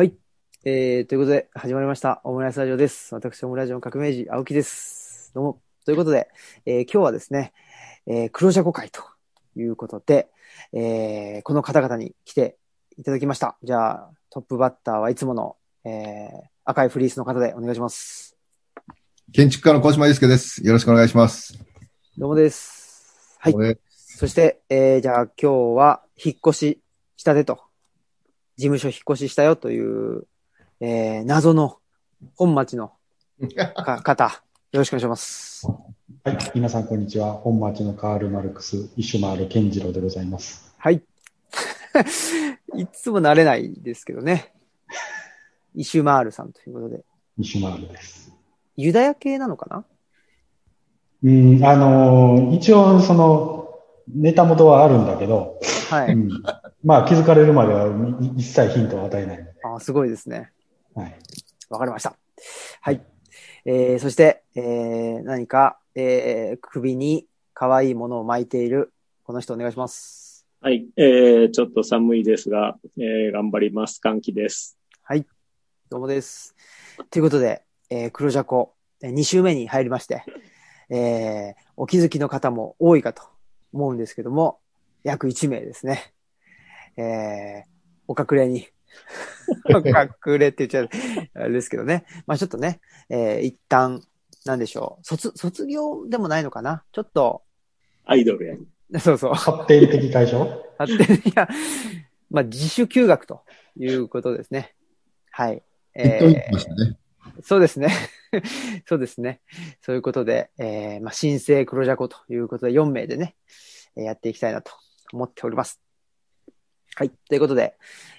はい。えー、ということで、始まりました。オムライスラジオです。私、オムラジオの革命児、青木です。どうも。ということで、えー今日はですね、えー、黒ジャコ会ということで、えーこの方々に来ていただきました。じゃあ、トップバッターはいつもの、えー赤いフリースの方でお願いします。建築家の小島祐介です。よろしくお願いします。どうもです。はい。そして、えーじゃあ今日は引っ越ししたてと、事務所引っ越ししたよという、えー謎の本町のか 方、よろしくお願いします。はい。皆さん、こんにちは。本町のカール・マルクス、イシュマール・ケンジローでございます。はい。いつも慣れないですけどね。イシュマールさんということで。イシュマールです。ユダヤ系なのかな？うん、あのー一応、その、ネタ元はあるんだけど、はい。うん、まあ、気づかれるまではい一切ヒントを与えない。あすごいですね。はい。わかりました。はい。えー、そして、えー、何か、えー、首に可愛いものを巻いている、この人お願いします。はい。えー、ちょっと寒いですが、えー、頑張ります。歓喜です。はい。どうもです。ということで、えー、黒ジャコ、2週目に入りまして、えー、お気づきの方も多いかと思うんですけども、約1名ですね。えー、お隠れに。お隠れって言っちゃう、あれですけどね。まあちょっとね、えー、一旦、なんでしょう。卒、卒業でもないのかなちょっと、アイドルや。そうそう。発展的解消あって、いや、まあ自主休学ということですね。はい。適当に言ってましたね。そうですね。そうですね。そういうことで、えー、まあ、新生黒ジャコということで4名でね、えーやっていきたいなと思っております。はい。ということで、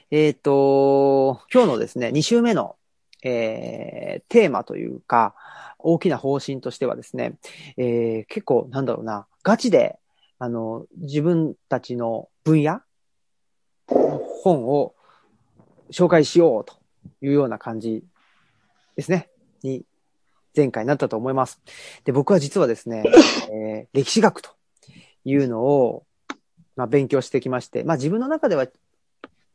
えっ、と、今日のですね、2週目の、えー、テーマというか、大きな方針としてはですね、えー、結構、なんだろうな、ガチで、あの、自分たちの分野本を紹介しようというような感じですね、に前回なったと思います。で、僕は実はですね、えー歴史学というのを、まあ、勉強してきまして、まあ自分の中では、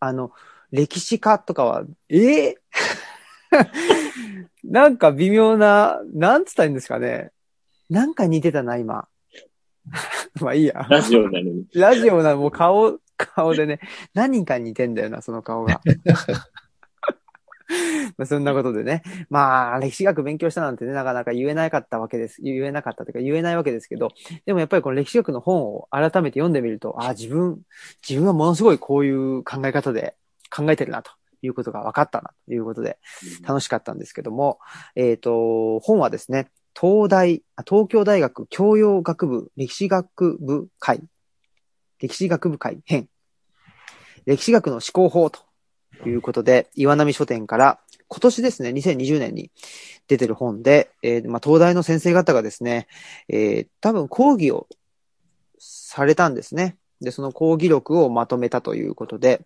あの、歴史家とかは、ええ なんか微妙な、なんつったらいいんですかね。なんか似てたな、今。まあいいや。ラジオなのに。ラジオな、もう顔、顔でね、何か似てんだよな、その顔が。まあそんなことでね。まあ、歴史学勉強したなんてね、なかなか言えなかったわけです。言えなかったというか言えないわけですけど、でもやっぱりこの歴史学の本を改めて読んでみると、ああ、自分、自分はものすごいこういう考え方で考えてるなということが分かったなということで、楽しかったんですけども、えっ、と、本はですね、東大、あ東京大学教養学部歴史学部会、歴史学部会編、歴史学の思考法ということで、岩波書店から今年ですね、2020年に出てる本で、えーまあ、東大の先生方がですね、えー多分講義をされたんですね。で、その講義録をまとめたということで、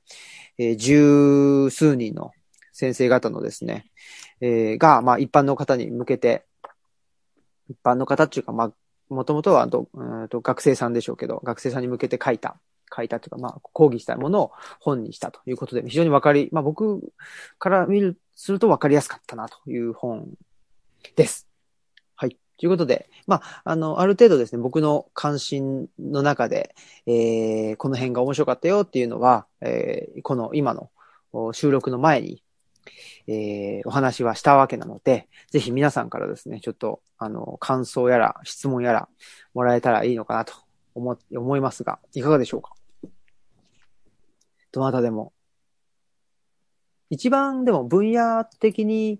えー十数人の先生方のですね、えーが、まあ、一般の方に向けて、一般の方っていうか、まあ、もともとはどうーんと学生さんでしょうけど、学生さんに向けて書いた、書いたというか、まあ、講義したものを本にしたということで、非常にわかり、まあ、僕から見る、するとわかりやすかったなという本です。はい。ということで、まあ、あの、ある程度ですね、僕の関心の中で、えー、この辺が面白かったよっていうのは、えー、この今の収録の前に、えー、お話はしたわけなので、ぜひ皆さんからですね、ちょっと、あの、感想やら、質問やら、もらえたらいいのかなと思、思いますが、いかがでしょうか？どなたでも。一番、でも分野的に、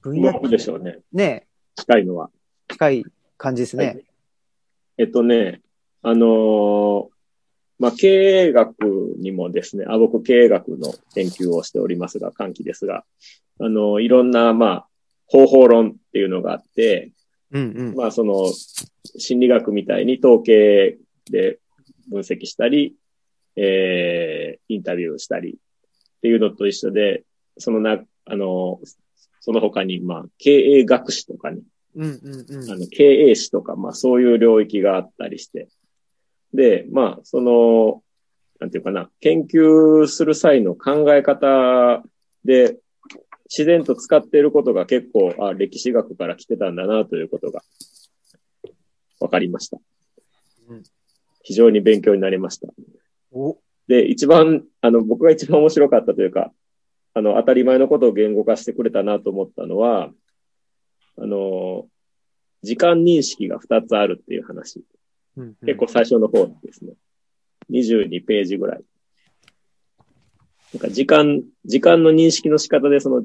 分野僕でしょうね。ね、近いのは。近い感じですね。はいえっとね、あのーまあ、経営学にもですね、あ、僕経営学の研究をしておりますが、歓喜ですが、あのいろんな、まあ、方法論っていうのがあって、うんうん。まあ、その、心理学みたいに統計で分析したり、えー、インタビューしたりっていうのと一緒で、そのな、あの、その他に、まあ、経営学士とかに、うんうんうん。あの、経営士とか、まあ、そういう領域があったりして、で、まあ、その、なんていうかな、研究する際の考え方で、自然と使っていることが結構、あ、歴史学から来てたんだなということが分かりましたうん。非常に勉強になりました。お、で、一番、あの、僕が一番面白かったというか、あの、当たり前のことを言語化してくれたなと思ったのは、あの、時間認識が2つあるっていう話。うんうん結構最初の方ですね。22ページぐらい。なんか時間、時間の認識の仕方でその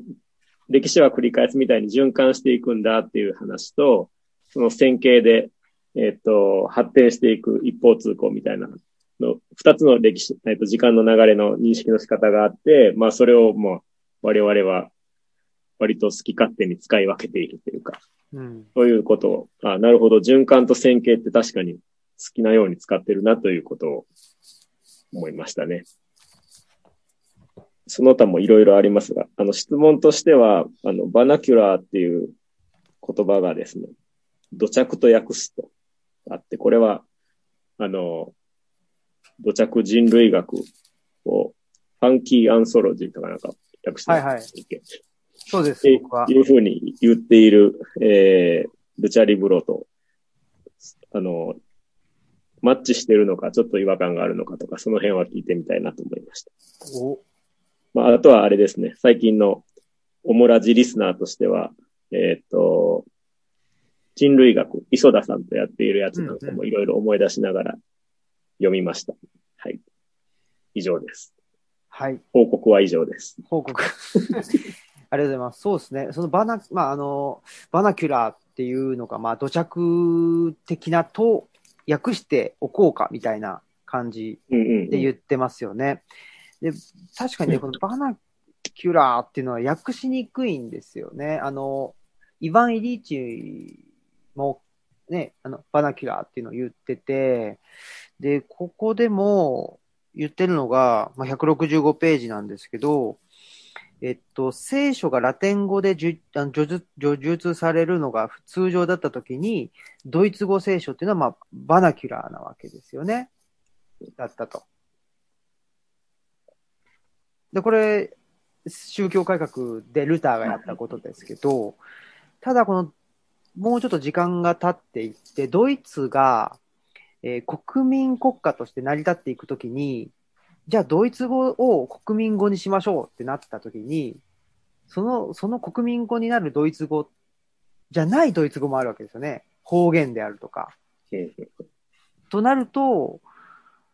歴史は繰り返すみたいに循環していくんだっていう話と、その線形で、えっ、と、発展していく一方通行みたいなの、二つの歴史、えっ、と、時間の流れの認識の仕方があって、まあそれをもう我々は割と好き勝手に使い分けているというか、うん。そういうことを、あなるほど、循環と線形って確かに好きなように使ってるなということを思いましたね。その他もいろいろありますが、あの質問としては、あの、バナキュラーっていう言葉がですね、土着と訳すとあって、これは、あの、土着人類学をファンキーアンソロジーとかなんか訳してはいはい。そうですって、僕は。いうふうに言っている、えー、ルチャリブロと、あの、マッチしてるのか、ちょっと違和感があるのかとか、その辺は聞いてみたいなと思いました。お、まあ、あとはあれですね、最近のオモラジリスナーとしては、えーっと、人類学、磯田さんとやっているやつなんかもいろいろ思い出しながら読みました。はい。以上です。はい。報告は以上です。報告。ありがとうございます。そうですね。そのバナ、まあ、あの、バナキュラーっていうのが、まあ、土着的なと訳しておこうかみたいな感じ。で言ってますよね。で、確かにね、このバナキュラーっていうのは訳しにくいんですよね。あの、イヴァン・イリーチもね、あの、バナキュラーっていうのを言ってて、で、ここでも言ってるのが、まあ、165ページなんですけど、えっと、聖書がラテン語でじゅあの叙述叙述されるのが通常だったときに、ドイツ語聖書っていうのは、まあ、バナキュラーなわけですよね。だったと。で、これ、宗教改革でルターがやったことですけど、ただこの、もうちょっと時間が経っていって、ドイツが、えー国民国家として成り立っていくときに、じゃあドイツ語を国民語にしましょうってなったときに、その、その国民語になるドイツ語じゃないドイツ語もあるわけですよね。方言であるとか。うんとなると、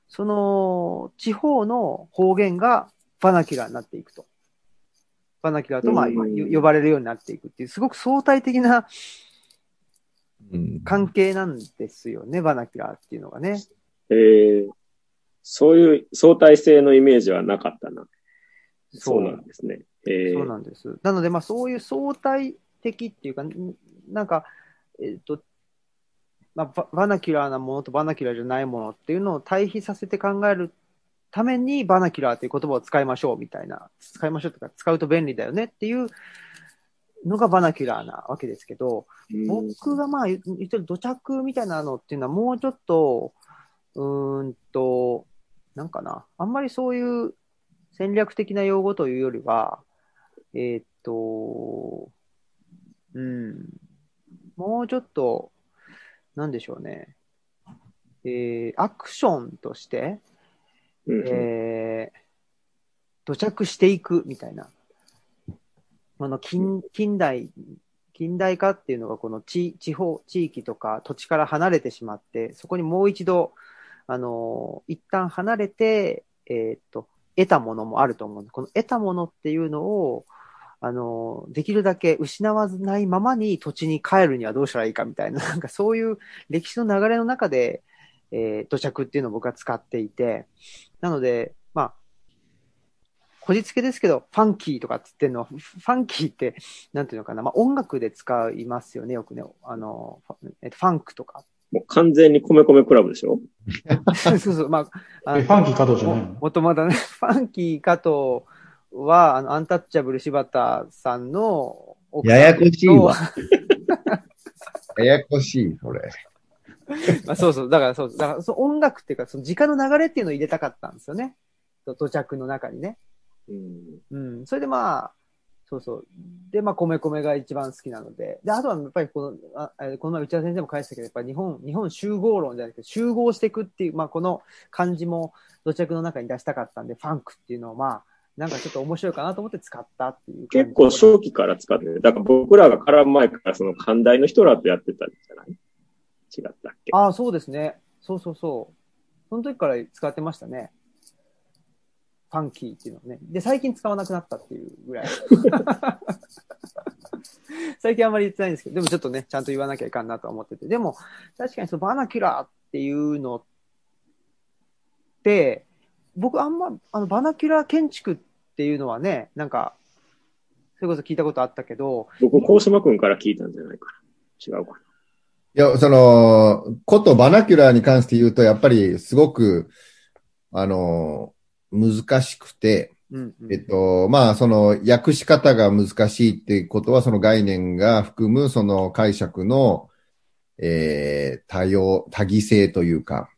その地方の方言がバナキュラーになっていくと。バナキュラーと、まあ、呼ばれるようになっていくっていう、すごく相対的なうん関係なんですよね、バナキュラーっていうのがね。えー、そういう相対性のイメージはなかったな。そうなんですね。えー、そうなんです。なので、まあ、そういう相対的っていうか、んなんか、えっ、と、まあバ、バナキュラーなものとバナキュラーじゃないものっていうのを対比させて考えるために、バナキュラーという言葉を使いましょうみたいな、使いましょうとか、使うと便利だよねっていうのがバナキュラーなわけですけど、うん。僕がまあ言言ってる土着みたいなのっていうのはもうちょっと、うーんと、なんかな、あんまりそういう戦略的な用語というよりは、えーっと、うん、もうちょっと、なんでしょうね、えーアクションとして、うん。えー土着していくみたいな。この近近代、近代化っていうのがこの地地方、地域とか土地から離れてしまって、そこにもう一度、あの一旦離れて、えーっと、得たものもあると思うんで、この得たものっていうのを、あのできるだけ失わずないままに土地に帰るにはどうしたらいいかみたいな、なんかそういう歴史の流れの中で、えー土着っていうのを僕は使っていて、なので、こじつけですけど、ファンキーとかって言ってるのは、ファンキーって、なんていうのかな、まあ音楽で使いますよね、よくね。あの、ファえっと、ファンクとか。もう完全に米米クラブでしょ？そうそう、まあ、あえ、ファンキー加藤じゃないの？もともとね、ファンキー加藤は、あの、アンタッチャブル柴田さんの奥さんと、ややこしいわ ややこしい、それ。まあ、そうそう、だからそう、だからその音楽っていうか、その時間の流れっていうのを入れたかったんですよね。土着の中にね。うんうん。それでまあ、そうそう。で、まあ、米米が一番好きなので。で、あとはやっぱりこの、あえこの前内田先生も返したけど、やっぱり日本、日本集合論じゃなくて、集合していくっていう、まあ、この漢字も土着の中に出したかったんで、ファンクっていうのを、まあ、なんかちょっと面白いかなと思って使ったっていう。結構初期から使ってる。だから僕らが絡む前からその寛大の人らとやってたんじゃない？違ったっけ？ああ、そうですね。そうそうそう。その時から使ってましたね。ファンキーっていうのをね。で、最近使わなくなったっていうぐらい。最近あんまり言ってないんですけど、でもちょっとね、ちゃんと言わなきゃいかんなとは思ってて。でも、確かにそのバナキュラーっていうのって、僕あんま、あの、バナキュラー建築っていうのはね、なんか、それこそ聞いたことあったけど、僕、高島くんから聞いたんじゃないかな。違うかいや、その、ことバナキュラーに関して言うと、やっぱりすごく、あの、難しくて、うん、うん。えっと、まあ、その、訳し方が難しいっていうことは、その概念が含む、その解釈の、えー、多様、多義性というか。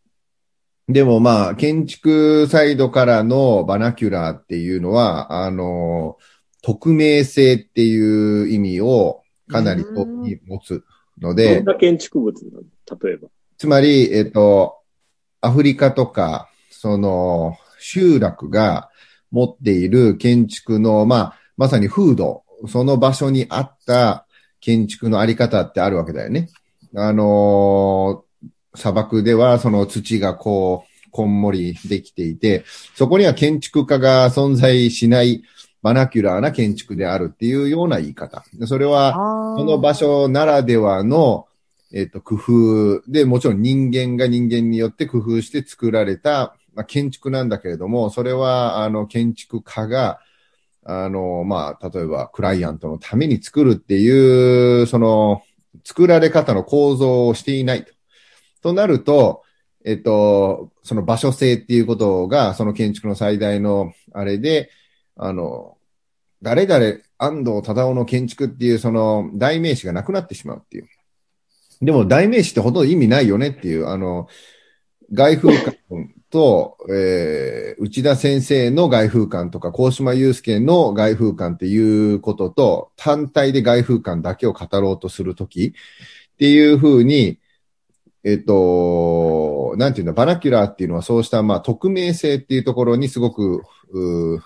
でもまあ、建築サイドからのバナキュラーっていうのは、あの、匿名性っていう意味をかなり持つのな。でどん、な建築物なの？例えば。つまり、えっと、アフリカとか、その、集落が持っている建築の、まあ、まさに風土、その場所に合った建築のあり方ってあるわけだよね。あのー砂漠ではその土がこう、こんもりできていて、そこには建築家が存在しないバナキュラーな建築であるっていうような言い方。それは、その場所ならではの、えっ、と、工夫で、もちろん人間が人間によって工夫して作られた、まあ、建築なんだけれども、それは、あの、建築家が、あの、まあ、例えば、クライアントのために作るっていう、その、作られ方の構造をしていないと。となると、えっと、その場所性っていうことが、その建築の最大のあれで、あの、誰々、安藤忠雄の建築っていうその代名詞がなくなってしまうっていう。でも代名詞ってほとんど意味ないよねっていう、あの、外風館と、えー、内田先生の外風館とか、高島祐介の外風館っていうことと、単体で外風館だけを語ろうとするときっていうふうに、えっと、なんていうんだ、バナキュラーっていうのはそうした、まあ、匿名性っていうところにすごく、うー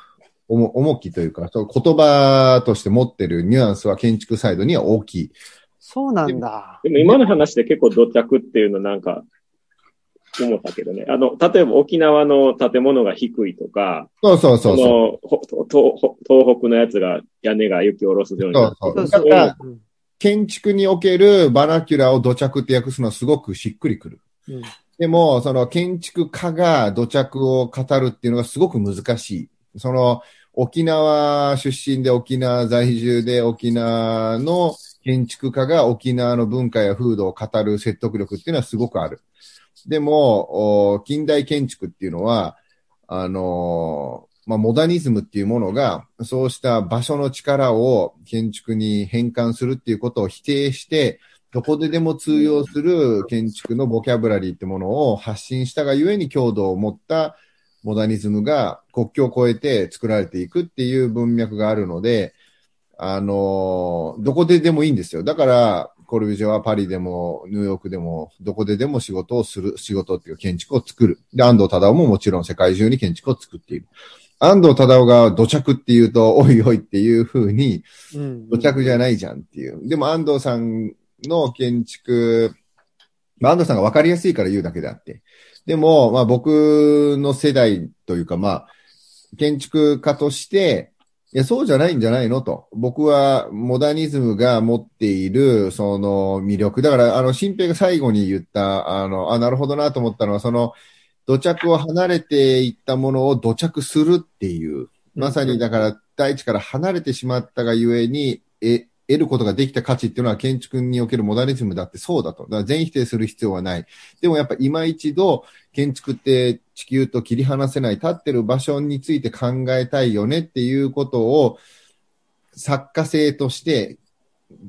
重重きというか、そう言葉として持ってるニュアンスは建築サイドには大きい。そうなんだ。でも今の話で結構土着っていうのなんか、思ったけどね。あの、例えば沖縄の建物が低いとか、そうそうそうそう。そのほ東東北のやつが屋根が雪下ろすようになそうそう。そうだから、うん建築におけるバナキュラを土着って訳すのはすごくしっくりくる。うんでも、その建築家が土着を語るっていうのがすごく難しい。その、沖縄出身で沖縄在住で沖縄の建築家が沖縄の文化や風土を語る説得力っていうのはすごくある。でも、近代建築っていうのは、あのまあ、モダニズムっていうものが、そうした場所の力を建築に変換するっていうことを否定して、どこででも通用する建築のボキャブラリーってものを発信したがゆえに強度を持ったモダニズムが国境を越えて作られていくっていう文脈があるので、あのどこででもいいんですよ。だから、コルビュジェはパリでもニューヨークでもどこででも仕事をする、仕事っていう建築を作る。で、安藤忠雄ももちろん世界中に建築を作っている。安藤忠雄が土着っていうと、おいおいっていう風に、うん土着じゃないじゃんっていう。でも安藤さんの建築、まあ、安藤さんが分かりやすいから言うだけであって。でも、まあ僕の世代というか、まあ、建築家として、いや、そうじゃないんじゃないのと。僕は、モダニズムが持っている、その魅力。だから、あの、新平が最後に言った、あの、あ、なるほどなと思ったのは、その、土着を離れていったものを土着するっていう。まさに、だから、大地から離れてしまったがゆえに、え、得ることができた価値っていうのは建築におけるモダニズムだってそうだと。だから全否定する必要はない。でもやっぱ今一度建築って地球と切り離せない立ってる場所について考えたいよねっていうことを作家性として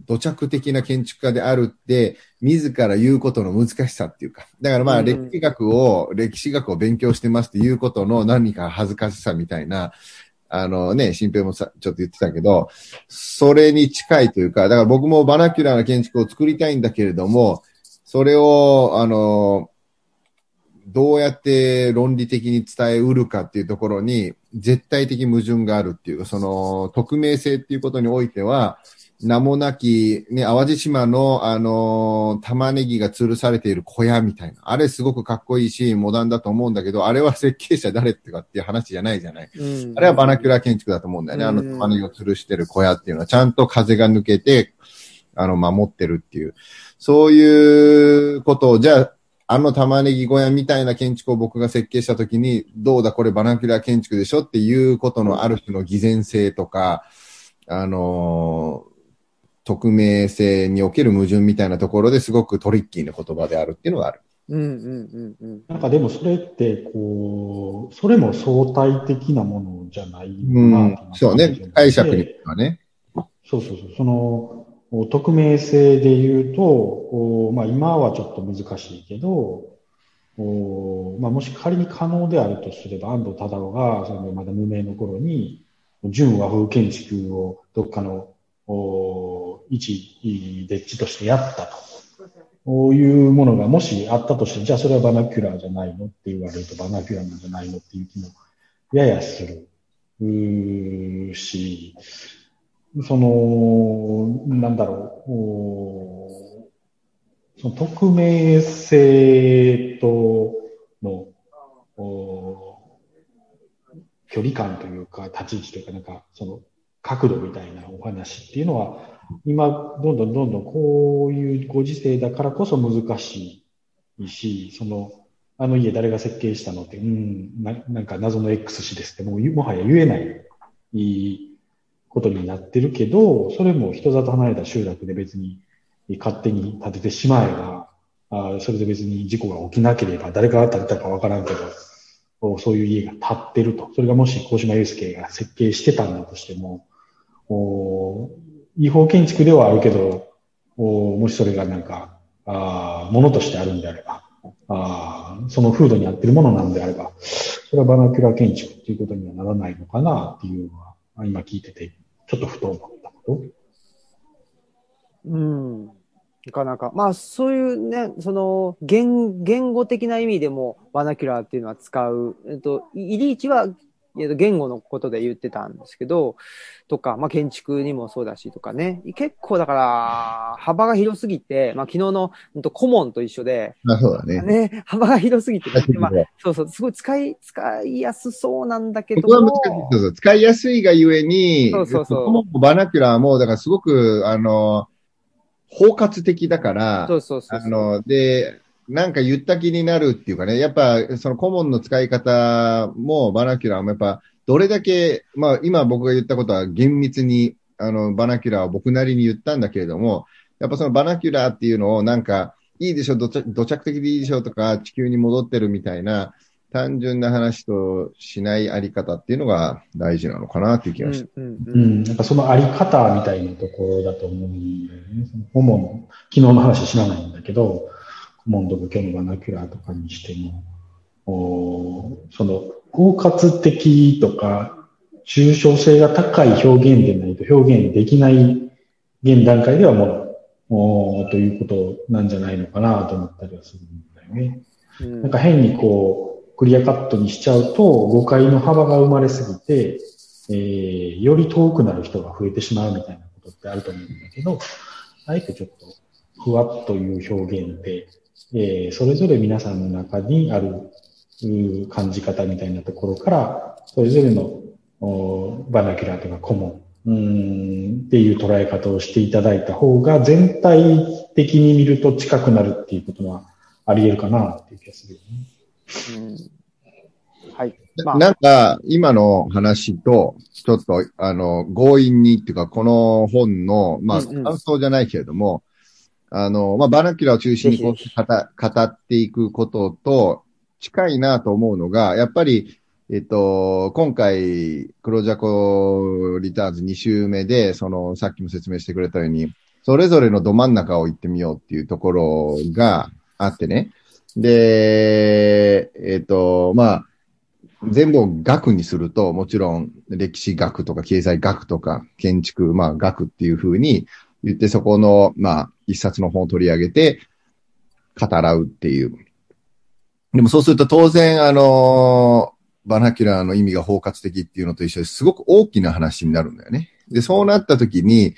土着的な建築家であるって自ら言うことの難しさっていうか。だからまあうん歴史学を、歴史学を勉強してますっていうことの何か恥ずかしさみたいなあのね、新平もさ、ちょっと言ってたけど、それに近いというか、だから僕もバナキュラーな建築を作りたいんだけれども、それを、あの、どうやって論理的に伝えうるかっていうところに、絶対的矛盾があるっていう、その、匿名性っていうことにおいては、名もなき、ね、淡路島の、あのー玉ねぎが吊るされている小屋みたいな。あれすごくかっこいいし、モダンだと思うんだけど、あれは設計者誰ってかっていう話じゃないじゃない。うんあれはバナキュラー建築だと思うんだよね。あのうん玉ねぎを吊るしてる小屋っていうのは、ちゃんと風が抜けて、あの、守ってるっていう。そういうことを、じゃあ、あの玉ねぎ小屋みたいな建築を僕が設計したときに、どうだこれバナキュラー建築でしょっていうことのある種の偽善性とか、あのー匿名性における矛盾みたいなところですごくトリッキーな言葉であるっていうのがある。うんうんうんうん。なんかでもそれって、こう、それも相対的なものじゃないうんなそうね。解釈にはね。そうそうそう。その、お匿名性で言うと、おまあ今はちょっと難しいけど、おまあもし仮に可能であるとすれば、安藤忠雄が、そのまだ無名の頃に、純和風建築をどっかの、お一、丁稚としてやったと。こういうものがもしあったとして、じゃあそれはバナキュラーじゃないのって言われるとバナキュラーなんじゃないのっていう気もややする。うし、その、なんだろう、その匿名性との距離感というか、立ち位置というか、なんか、その角度みたいなお話っていうのは、今、どんどんどんどんこういうご時世だからこそ難しいし、その、あの家誰が設計したのって、うん、ななんか謎の X 氏ですって、もうもはや言えないいいことになってるけど、それも人里離れた集落で別に勝手に建ててしまえば、あそれで別に事故が起きなければ、誰が建てたかわからんけど、そういう家が建ってると。それがもし小島祐介が設計してたんだとしても、お違法建築ではあるけど、おもしそれがなんか、あものとしてあるんであれば、あその風土に合ってるものなんであれば、それはバナキュラ建築っていうことにはならないのかなっていうのは、今聞いてて、ちょっとふと思ったこと。うん。なかなか。まあ、そういうね、その、言、言語的な意味でも、バナキュラーっていうのは使う。えっと、イリーチは、言語のことで言ってたんですけど、とか、まあ、建築にもそうだしとかね。結構だから、幅が広すぎて、まあ、昨日の、うんと、コモンと一緒で、あそうだね。ね、幅が広すぎて、まあ、そうそう、すごい使い、使いやすそうなんだけどそうそう使いやすいがゆえに、そうそうそう。ここもバナキュラーも、だからすごく、あの、包括的だから、そうそうそう。あの、で、なんか言った気になるっていうかね、やっぱそのコモンの使い方もバナキュラーもやっぱどれだけ、まあ今僕が言ったことは厳密にあのバナキュラーを僕なりに言ったんだけれども、やっぱそのバナキュラーっていうのをなんかいいでしょ、土着土着的でいいでしょとか地球に戻ってるみたいな単純な話としないあり方っていうのが大事なのかなっていう気がして。うんうんううんん、なんかそのあり方みたいなところだと思うんだよね。そのコモン、昨日の話知らないんだけど、コモンとか今日のバナキュラーとかにしても、おーその包括的とか、抽象性が高い表現でないと表現できない現段階ではもう、おーということなんじゃないのかなと思ったりはするんだよね。うんなんか変にこう、クリアカットにしちゃうと、誤解の幅が生まれすぎて、えー、より遠くなる人が増えてしまうみたいなことってあると思うんだけど、あえてちょっと、ふわっという表現で、えー、それぞれ皆さんの中にある、感じ方みたいなところから、それぞれの、おバナキュラーとかコモン、うーんっていう捉え方をしていただいた方が、全体的に見ると近くなるっていうことはあり得るかなっていう気がするよね。うんはい。まあなんか、今の話と、ちょっと、あの、強引にっていうか、この本の、まあ、うんうん感想じゃないけれども、あの、まあ、バナキュラーを中心にこう語語っていくことと近いなと思うのが、やっぱり、えっと、今回、黒ジャコリターンズ2週目で、その、さっきも説明してくれたように、それぞれのど真ん中を行ってみようっていうところがあってね。で、えっと、まあ、全部を学にすると、もちろん歴史学とか経済学とか建築、まあ学っていうふうに言ってそこの、まあ一冊の本を取り上げて語らうっていう。でもそうすると当然、あの、バナキュラーの意味が包括的っていうのと一緒ですごく大きな話になるんだよね。で、そうなった時に、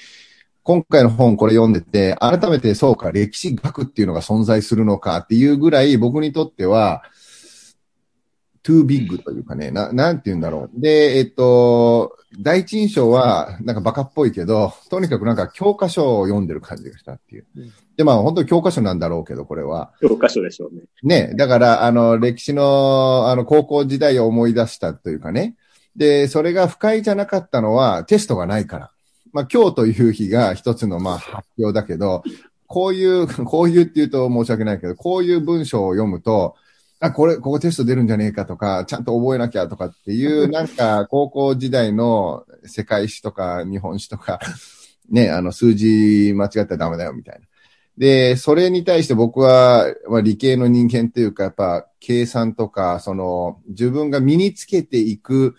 今回の本これ読んでて、改めてそうか、歴史学っていうのが存在するのかっていうぐらい僕にとっては、too big というかね、な、なんて言うんだろう。で、えっと、第一印象は、なんかバカっぽいけど、とにかくなんか教科書を読んでる感じがしたっていう。で、まあ本当に教科書なんだろうけど、これは。教科書でしょうね。ね、だから、あの、歴史の、あの、高校時代を思い出したというかね。で、それが不快じゃなかったのは、テストがないから。まあ、今日という日が一つの、まあ、発表だけど、こういう、こういうって言うと申し訳ないけど、こういう文章を読むと、あ、これ、ここテスト出るんじゃねえかとか、ちゃんと覚えなきゃとかっていう、なんか、高校時代の世界史とか日本史とか、ね、あの、数字間違ったらダメだよみたいな。で、それに対して僕は、まあ、理系の人間っていうか、やっぱ、計算とか、その、自分が身につけていく、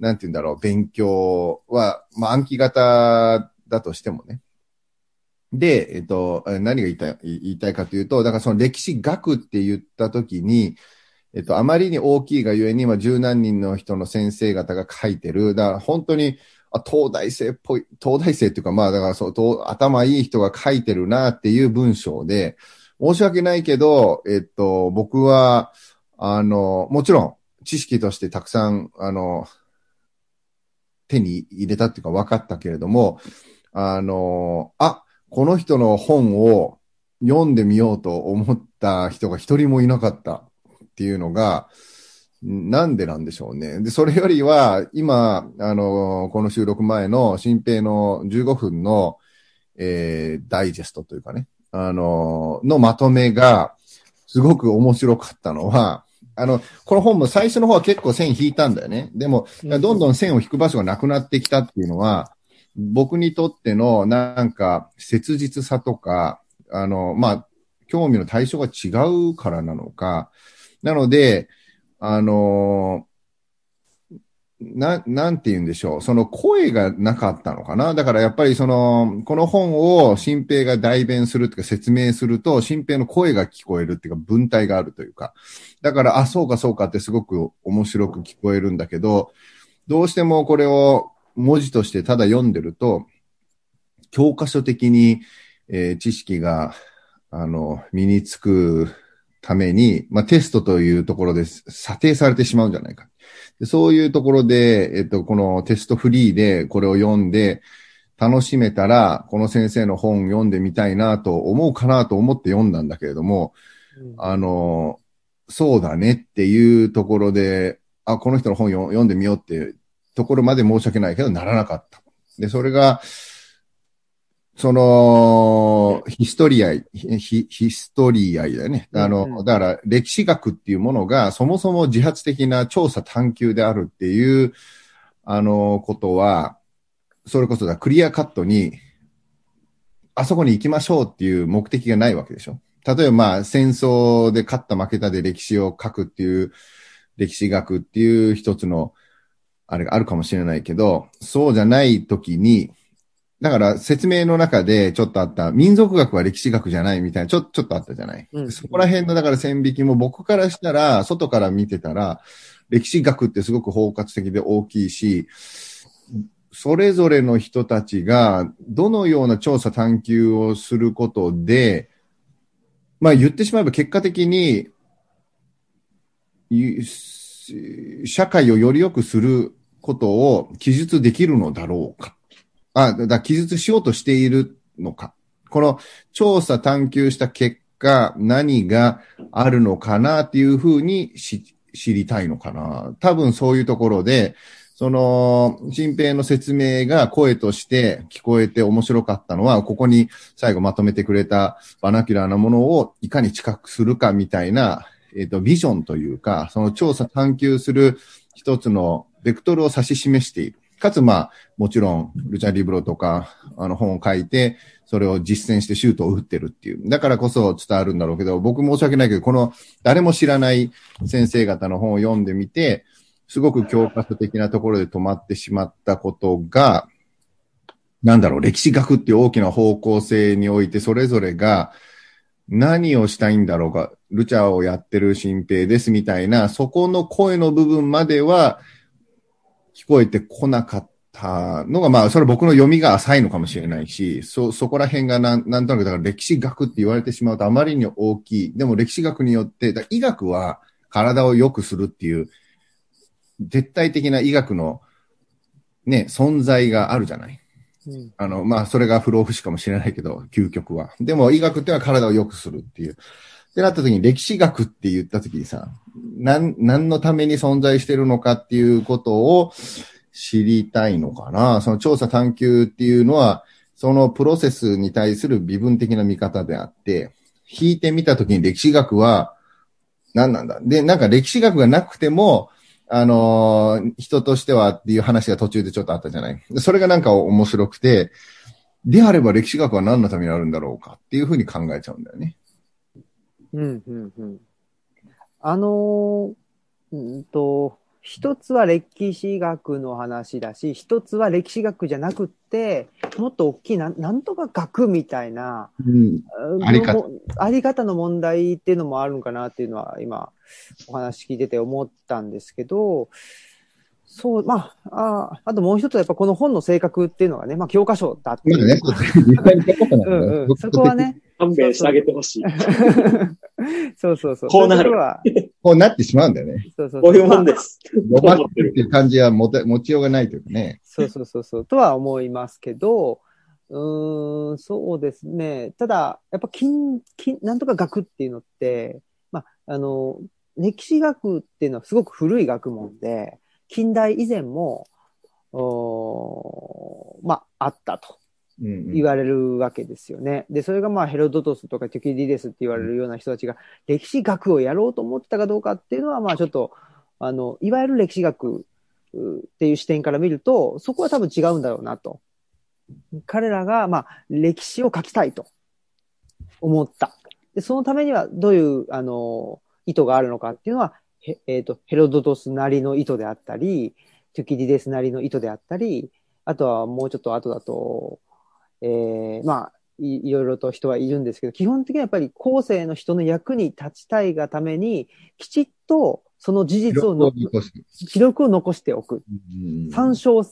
なんて言うんだろう、勉強は、まあ、暗記型だとしてもね。で、えっと、何が言いたい、言いたいかというと、だからその歴史学って言ったときに、えっと、あまりに大きいがゆえに、まあ、十何人の人の先生方が書いてる、だから本当に、あ東大生っぽい、東大生っていうか、まあ、だからそう、頭いい人が書いてるなっていう文章で、申し訳ないけど、えっと、僕は、あの、もちろん、知識としてたくさん、あの、手に入れたっていうか分かったけれども、あの、あ、この人の本を読んでみようと思った人が一人もいなかったっていうのが、なんでなんでしょうね。で、それよりは、今、あの、この収録前の新平の15分の、えー、ダイジェストというかね、あの、のまとめが、すごく面白かったのは、あの、この本も最初の方は結構線引いたんだよね。でも、どんどん線を引く場所がなくなってきたっていうのは、僕にとってのなんか切実さとか、あの、まあ、興味の対象が違うからなのか、なので、あのな、なんて言うんでしょう。その声がなかったのかな。だからやっぱりその、この本を新平が代弁するとか説明すると、新平の声が聞こえるっていうか文体があるというか。だから、あ、そうかそうかってすごく面白く聞こえるんだけど、どうしてもこれを文字としてただ読んでると、教科書的に、えー、知識が、あの、身につくために、まあ、テストというところで査定されてしまうんじゃないか。でそういうところで、えっと、このテストフリーでこれを読んで、楽しめたら、この先生の本読んでみたいなと思うかなと思って読んだんだけれども、うん、あの、そうだねっていうところで、あ、この人の本読んでみようってところまで申し訳ないけど、ならなかった。で、それが、その、ヒストリアイ、ヒヒストリアイだよね。あの、だから歴史学っていうものがそもそも自発的な調査探求であるっていう、あの、ことは、それこそだ、クリアカットに、あそこに行きましょうっていう目的がないわけでしょ。例えばまあ、戦争で勝った負けたで歴史を書くっていう、歴史学っていう一つの、あれがあるかもしれないけど、そうじゃない時に、だから説明の中でちょっとあった民族学は歴史学じゃないみたいなちょちょっとあったじゃない、うん、そこら辺のだから線引きも僕からしたら、外から見てたら、歴史学ってすごく包括的で大きいし、それぞれの人たちがどのような調査探求をすることで、まあ言ってしまえば結果的に、社会をより良くすることを記述できるのだろうか。あ、だ記述しようとしているのか。この調査探求した結果、何があるのかなっていうふうに知りたいのかな。多分そういうところで、その、新平の説明が声として聞こえて面白かったのは、ここに最後まとめてくれたバナキュラーなものをいかに近くするかみたいな、えっ、ー、と、ビジョンというか、その調査探求する一つのベクトルを指し示している。かつ、まあ、もちろん、ルチャリブロとか、あの、本を書いて、それを実践してシュートを打ってるっていう。だからこそ伝わるんだろうけど、僕申し訳ないけど、この誰も知らない先生方の本を読んでみて、すごく教科書的なところで止まってしまったことが、なんだろう、歴史学っていう大きな方向性において、それぞれが何をしたいんだろうか、ルチャーをやってる新平ですみたいな、そこの声の部分までは聞こえてこなかったのが、まあ、それ僕の読みが浅いのかもしれないし、そ、そこら辺がなん、なんとなく、だから歴史学って言われてしまうとあまりに大きい。でも歴史学によって、医学は体を良くするっていう、絶対的な医学のね、存在があるじゃない。うん、あの、まあ、それが不老不死かもしれないけど、究極は。でも、医学ってのは体を良くするっていう。ってなった時に、歴史学って言った時にさ、なん、何のために存在してるのかっていうことを知りたいのかな。その調査探求っていうのは、そのプロセスに対する微分的な見方であって、引いてみた時に歴史学は何なんだ。で、なんか歴史学がなくても、あのー、人としてはっていう話が途中でちょっとあったじゃない。それがなんか面白くて、であれば歴史学は何のためにあるんだろうかっていうふうに考えちゃうんだよね。うん、うん、うん。あのー、うんと、一つは歴史学の話だし、一つは歴史学じゃなくって、もっと大きいな、なんとか学みたいな、うん、あり方。あり方の問題っていうのもあるのかなっていうのは、今、お話聞いてて思ったんですけど、そう、まあ、ああともう一つはやっぱこの本の性格っていうのがね、まあ教科書だっていう。まあね、うんうん、そこはね。勘弁してあげてほしい。そうそうそう。こうなる。こうなってしまうんだよね。そうそうこういうもんです。ロマっていう感じは持て持ちようがないというかね。そうそうそうそう。とは思いますけど、うん、そうですね。ただ、やっぱ金、金、なんとか学っていうのって、まあ、あの、歴史学っていうのはすごく古い学問で、近代以前も、おまあ、あったと。言われるわけですよね。で、それがまあヘロドトスとかテュキディデスって言われるような人たちが歴史学をやろうと思ってたかどうかっていうのはまあちょっと、あの、いわゆる歴史学っていう視点から見ると、そこは多分違うんだろうなと。彼らがまあ歴史を書きたいと思った。で、そのためにはどういう、あの、意図があるのかっていうのは、えっ、ー、と、ヘロドトスなりの意図であったり、テュキディデスなりの意図であったり、あとはもうちょっと後だと、えー、まあい、いろいろと人はいるんですけど、基本的にはやっぱり後世の人の役に立ちたいがために、きちっとその事実をの記録を残しておく。参照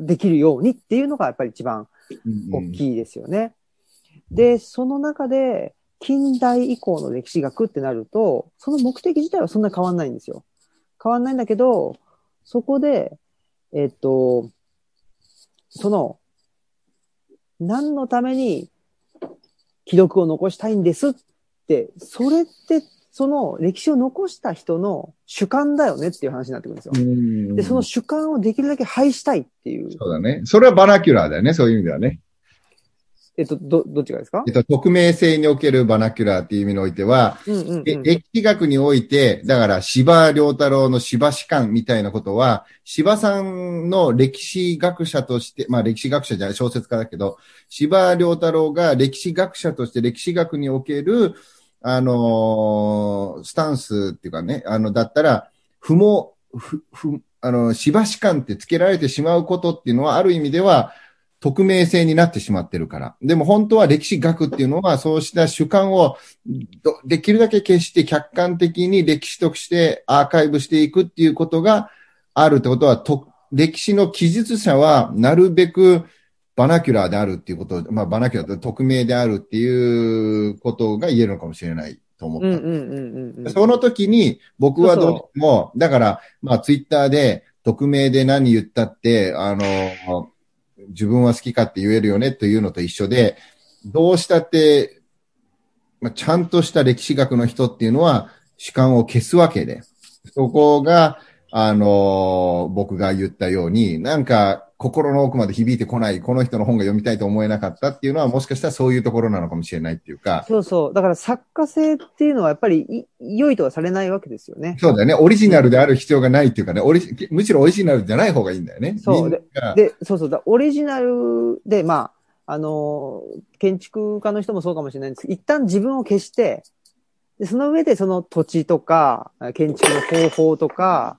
できるようにっていうのがやっぱり一番大きいですよね。で、その中で、近代以降の歴史学ってなると、その目的自体はそんな変わんないんですよ。変わんないんだけど、そこで、えっと、その何のために記録を残したいんですって、それって、その歴史を残した人の主観だよねっていう話になってくるんですよ。で、その主観をできるだけ廃したいっていう。そうだね。それはバラキュラーだよね、そういう意味ではね。えっと、ど、どっちがですか？えっと、匿名性におけるバナキュラーっていう意味においては、うんうんうん、歴史学において、だから、芝良太郎の芝士官みたいなことは、芝さんの歴史学者として、まあ歴史学者じゃない、小説家だけど、芝良太郎が歴史学者として歴史学における、あのー、スタンスっていうかね、あの、だったら、不毛、不、不、あの、司馬史観って付けられてしまうことっていうのは、ある意味では、匿名性になってしまってるから。でも本当は歴史学っていうのは、そうした主観をできるだけ消して客観的に歴史としてアーカイブしていくっていうことがあるってことは、と歴史の記述者はなるべくバナキュラーであるっていうこと、まあバナキュラーって匿名であるっていうことが言えるのかもしれないと思った。その時に僕はどうしても、だから、まあツイッターで匿名で何言ったって、あの、自分は好きかって言えるよねというのと一緒で、どうしたって、まあ、ちゃんとした歴史学の人っていうのは主観を消すわけで、そこが、あのー、僕が言ったように、なんか心の奥まで響いてこない、この人の本が読みたいと思えなかったっていうのは、もしかしたらそういうところなのかもしれないっていうか。そうそう。だから作家性っていうのはやっぱり良いとはされないわけですよね。そうだよね。オリジナルである必要がないっていうかね、オリむしろオリジナルじゃない方がいいんだよね。そうで。で、そうそうだ。オリジナルで、まあ、あの、建築家の人もそうかもしれないんですけど、一旦自分を消して、でその上でその土地とか、建築の方法とか、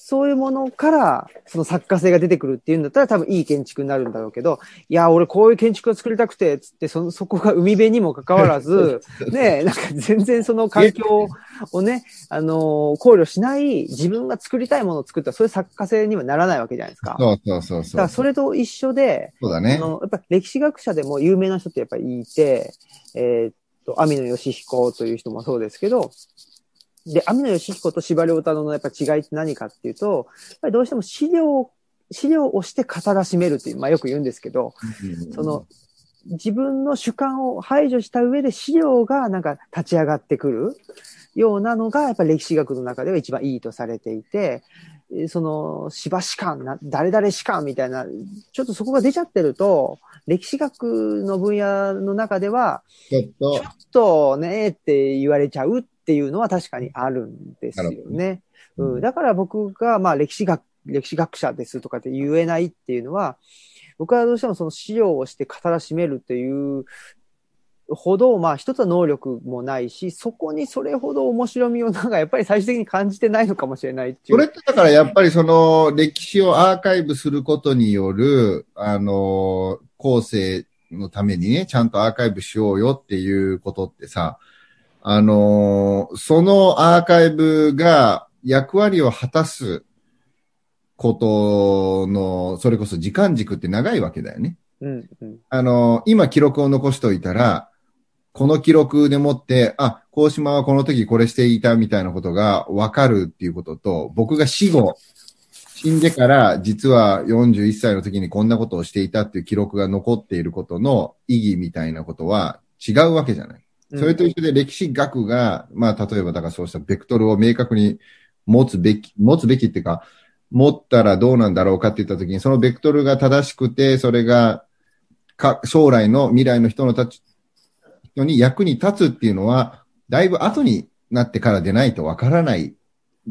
そういうものから、その作家性が出てくるっていうんだったら多分いい建築になるんだろうけど、いや、俺こういう建築を作りたくて、つって、その、そこが海辺にもかかわらず、ね、なんか全然その環境をね、あのー考慮しない自分が作りたいものを作ったら、そういう作家性にはならないわけじゃないですか。だそうそうそうそう。からそれと一緒で、そうだね。あの、やっぱ歴史学者でも有名な人ってやっぱりいて、えーっと、網野義彦という人もそうですけど、で、網野義彦と司馬遼太郎のやっぱ違いって何かっていうと、やっぱりどうしても資料、資料をして語らしめるっていう、まあよく言うんですけど、その、自分の主観を排除した上で資料がなんか立ち上がってくるようなのが、やっぱり歴史学の中では一番いいとされていて、えーその、芝士官な、誰々士官みたいな、ちょっとそこが出ちゃってると、歴史学の分野の中では、ちょっと。ちょ、っとねって言われちゃうっていうのは確かにあるんですよね。どうん、だから僕が、まあ歴史学、歴史学者ですとかって言えないっていうのは、僕はどうしてもその資料をして語らしめるっていうほど、まあ一つは能力もないし、そこにそれほど面白みをなんかやっぱり最終的に感じてないのかもしれないってい。そうれってだからやっぱりその歴史をアーカイブすることによる、あの、後世のためにね、ちゃんとアーカイブしようよっていうことってさ、あの、そのアーカイブが役割を果たすことの、それこそ時間軸って長いわけだよね。うん、うん。あの、今記録を残しておいたら、この記録でもって、あ、高島はこの時これしていたみたいなことがわかるっていうことと、僕が死後、死んでから実は41歳の時にこんなことをしていたっていう記録が残っていることの意義みたいなことは違うわけじゃない。それと一緒で歴史学が、まあ例えばだからそうしたベクトルを明確に持つべき、持つべきっていうか、持ったらどうなんだろうかって言った時に、そのベクトルが正しくて、それがか将来の未来の人のたち、人に役に立つっていうのは、だいぶ後になってからでないとわからない。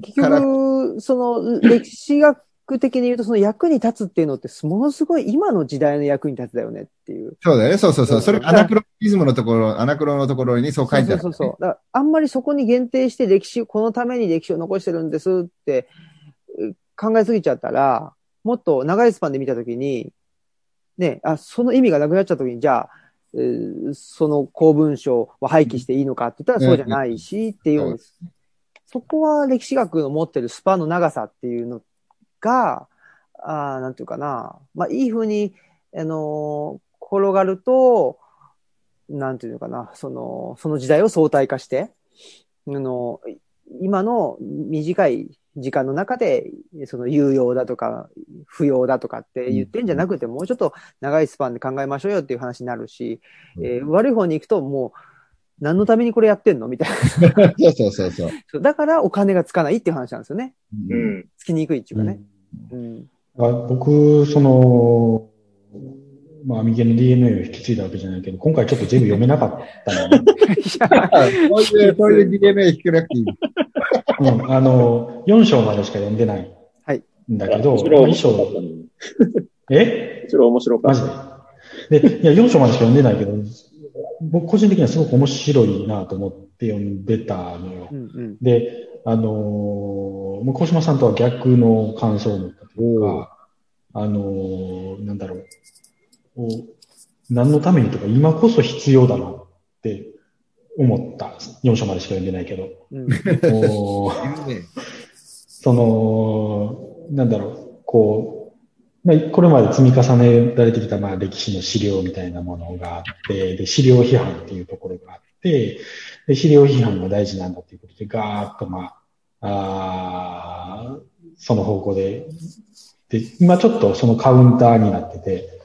結局、その歴史学的に言うと、その役に立つっていうのって、ものすごい今の時代の役に立つだよねっていう。そうだよね。そうそうそう。うんそれアナクロニズムのところ、アナクロのところにそう書いてある、そうそうそう。あんまりそこに限定して歴史、このために歴史を残してるんですってえ考えすぎちゃったら、もっと長いスパンで見たときに、ね、あ、その意味がなくなっちゃったときに、じゃあ、えーその公文書は廃棄していいのかって言ったらそうじゃないし、っていうのです。そこは歴史学の持ってるスパンの長さっていうのが、あーなんていうかな、まあ、いい風に、あのー転がると、なんていうのかな、その、その時代を相対化して、あの、今の短い時間の中で、その有用だとか、不要だとかって言ってんじゃなくて、もうちょっと長いスパンで考えましょうよっていう話になるし、えー悪い方に行くともう、何のためにこれやってんの？みたいな。そうそうそうそう。そうだからお金がつかないっていう話なんですよね。う。ん。つきにくいっていうかね。うん。あ僕、その、まあ、ミゲの DNA を引き継いだわけじゃないけど、今回ちょっと全部読めなかったので、そ ういう、そういう DNA 引けなくていい。うん、あの、4章までしか読んでないはいんだけど、章面白かったのに。え？むしろ面白かマった。ジで？で、いや、4章までしか読んでないけど、僕個人的にはすごく面白いなと思って読んでたのよう。んうん。で、あのーもう小島さんとは逆の感想を持ったというか、あのーなんだろう、お何のためにとか今こそ必要だなって思った。4章までしか読んでないけど。うん。その、なんだろう、こう、まあ、これまで積み重ねられてきた、まあ、歴史の資料みたいなものがあって、で、資料批判っていうところがあって、で、資料批判が大事なんだっていうことで、ガーッと、まあ、あーその方向で、で、今ちょっとそのカウンターになってて、